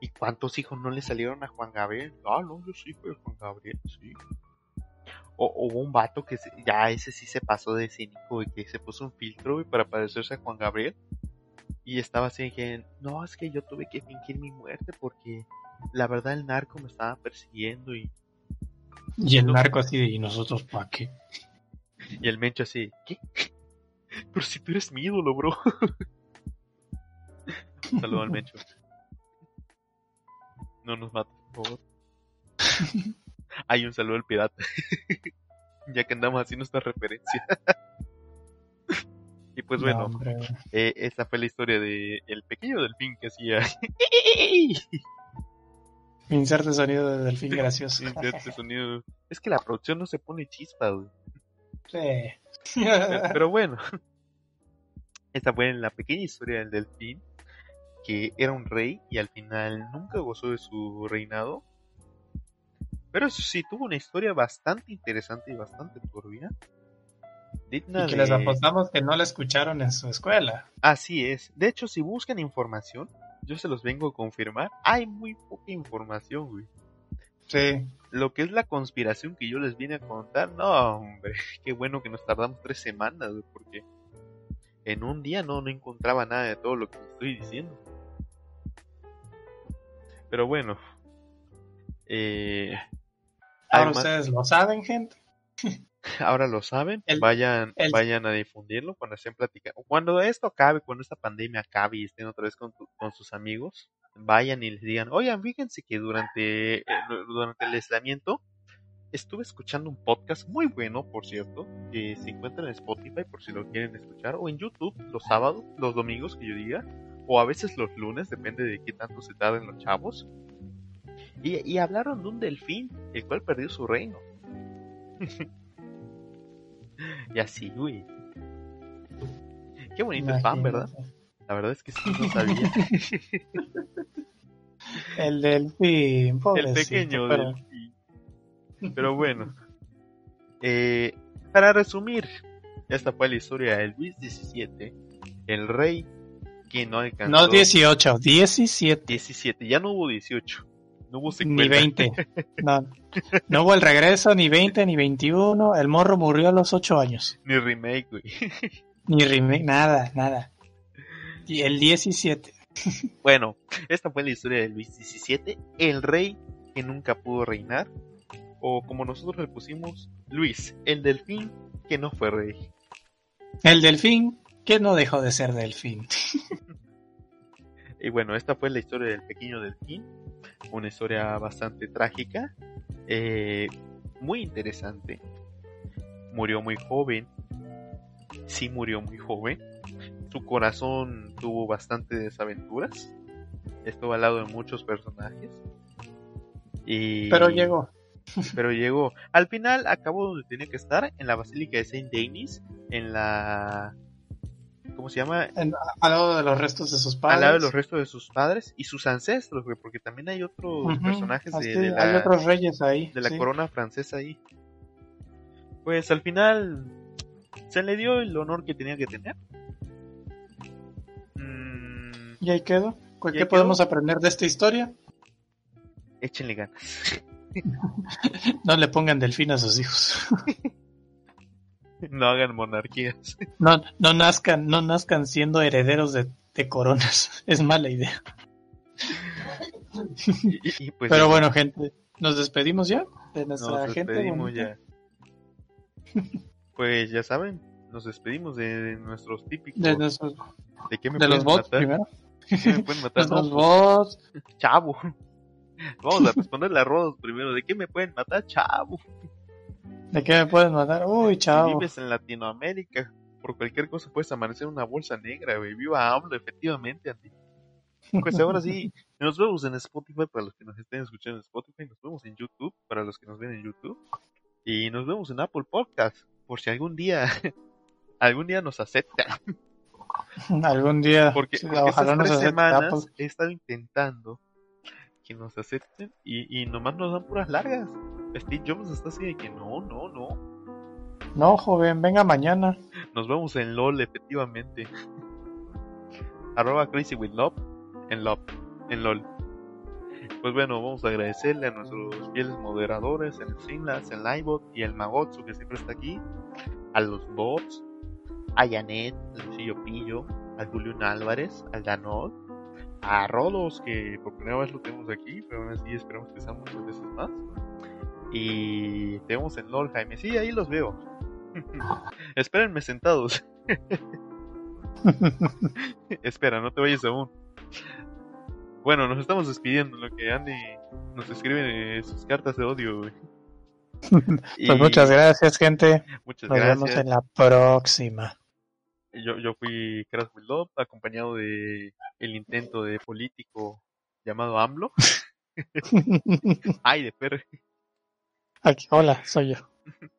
¿Y cuántos hijos no le salieron a Juan Gabriel? Ah, no, yo sí fui Juan Gabriel, sí. O hubo un vato que se- ya ese sí se pasó de cínico y que se puso un filtro güey, para parecerse a Juan Gabriel. Y estaba así que, no, es que yo tuve que fingir mi muerte porque la verdad el narco me estaba persiguiendo y, Y el narco así de, ¿y nosotros para qué? y el mencho así, ¿qué? Pero si tú eres mi ídolo, bro. Un *laughs* Saludo al mencho. No nos mates, por favor. *laughs* Hay un saludo al pirata. *laughs* ya que andamos haciendo esta referencia. y pues No, bueno, hombre. eh, esta fue la historia de el pequeño delfín que hacía Inserte sonido de delfín gracioso. este sonido. Es que la producción no se pone chispa, güey. Sí. Pero bueno, esta fue la pequeña historia del delfín, que era un rey y al final nunca gozó de su reinado. Pero eso sí, tuvo una historia bastante interesante y bastante turbia. Digna Y que de- les apostamos que no la escucharon en su escuela. Así es. De hecho, si buscan información, yo se los vengo a confirmar. Hay muy poca información, güey. Sí. Lo que es la conspiración que yo les vine a contar, no, hombre, *laughs* qué bueno que nos tardamos tres semanas, güey, porque en un día no, no encontraba nada de todo lo que estoy diciendo. Pero bueno, eh, Ahora además- ustedes lo saben, gente. *laughs* ahora lo saben, El- vayan, el- vayan a difundirlo cuando estén platicando. Cuando esto acabe, cuando esta pandemia acabe y estén otra vez con, tu- con sus amigos, vayan y les digan, oigan, fíjense que durante, eh, durante el aislamiento estuve escuchando un podcast muy bueno, por cierto, que se encuentra en Spotify por si lo quieren escuchar, o en YouTube los sábados, los domingos que yo diga, o a veces los lunes, depende de qué tanto se tarden los chavos. Y, y hablaron de un delfín, el cual perdió su reino. *laughs* y así, güey. Qué bonito el fan, ¿verdad? Imagínate. La verdad es que sí, no sabía. *laughs* El delfín, el pequeño pero- delfín. Pero bueno. Eh, para resumir, esta fue la historia de Luis XVII, el rey que no alcanzó No 18, 17, 17, ya no hubo 18, no hubo ni secuela. *laughs* 20. No, no hubo el regreso, ni 20, ni 21. El morro murió a los 8 años. ni remake, güey. *laughs* Ni remake, nada, nada. Y el 17. Bueno, esta fue la historia de Luis XVII, el rey que nunca pudo reinar, o como nosotros le pusimos, Luis, el delfín que no fue rey. El delfín, que no dejó de ser delfín. *laughs* Y bueno, esta fue la historia del pequeño delfín, una historia bastante trágica, eh, muy interesante. Murió muy joven, sí murió muy joven, su corazón tuvo bastantes aventuras. Estuvo al lado de muchos personajes. Y... Pero llegó. *laughs* Pero llegó. Al final acabó donde tenía que estar, en la Basílica de Saint Denis, en la... ¿Cómo se llama? al lado de los restos de sus padres. Al lado de los restos de sus padres y sus ancestros, güey, porque también hay otros personajes de, la... Hay otros reyes ahí. De la corona francesa ahí. Pues al final se le dio el honor que tenía que tener. Mm, y ahí quedó. ¿Qué podemos aprender de esta historia? Échenle ganas. *laughs* no le pongan delfín a sus hijos. no hagan monarquías. No, no nazcan, no nazcan siendo herederos de, coronas. Es mala idea. Pues Pero bueno, gente, nos despedimos ya de nuestra nos Despedimos ya. Pues ya saben, nos despedimos de, nuestros típicos. De, ¿De qué me de los bots primero. ¿De qué me pueden matar? *laughs* los bots. Chavo. Vamos a responderle a Rodos primero. ¿De qué me pueden matar, chavo? ¿De qué me pueden matar? Uy, chavo. Si vives en Latinoamérica, por cualquier cosa puedes amanecer una bolsa negra, güey. Viva AMLO, efectivamente, Andy. Pues ahora sí, *laughs* nos vemos en Spotify para los que nos estén escuchando en Spotify. Nos vemos en YouTube para los que nos ven en YouTube. Y nos vemos en Apple Podcast. Por si algún día, *laughs* algún día nos aceptan. Algún día. Porque, porque estas tres semanas he estado intentando que nos acepten y, y nomás nos dan puras largas. Steve Jobs está así de que no, no, no. No, joven, venga mañana. Nos vemos en LOL, efectivamente. *laughs* Arroba Crazy with Love en Love, en LOL. Pues bueno, vamos a agradecerle a nuestros fieles moderadores, el Sinlas, el Livebot y el Magotsu que siempre está aquí. A los bots, a Janet, al Lucillo Pillo, al Julián Álvarez, al Danot, a Rodos, que por primera vez lo tenemos aquí, pero aún así esperamos que sean muchas veces más. Y tenemos en LOL, Jaime. Sí, ahí los veo. *laughs* Espérenme sentados. *laughs* Espera, no te vayas aún. Bueno, nos estamos despidiendo. Lo que Andy nos escribe sus cartas de odio. *laughs* pues muchas gracias, gente. Muchas nos gracias. vemos en la próxima. Yo, yo fui Crash Love, acompañado de el intento de político llamado AMLO. *laughs* Ay, de perro. Aquí, hola, soy yo. *laughs*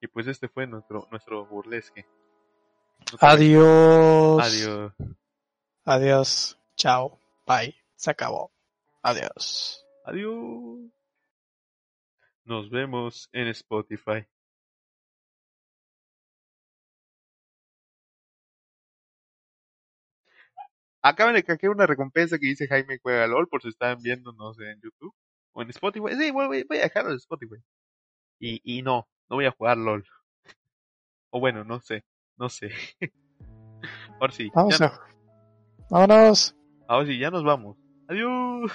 y pues este fue nuestro, nuestro burlesque. Adiós. Adiós. Adiós. Chao. Bye. Se acabó. Adiós. Adiós. Nos vemos en Spotify. Acaban de caer una recompensa que dice Jaime Juega LOL por si están viéndonos en YouTube o en Spotify. Sí, voy, voy a dejarlo en Spotify. Y, y no, no voy a jugar LOL. O bueno, no sé, no sé. *laughs* Ahora sí. Vamos. Ya, vámonos. Ahora sí, ya nos vamos. Adiós.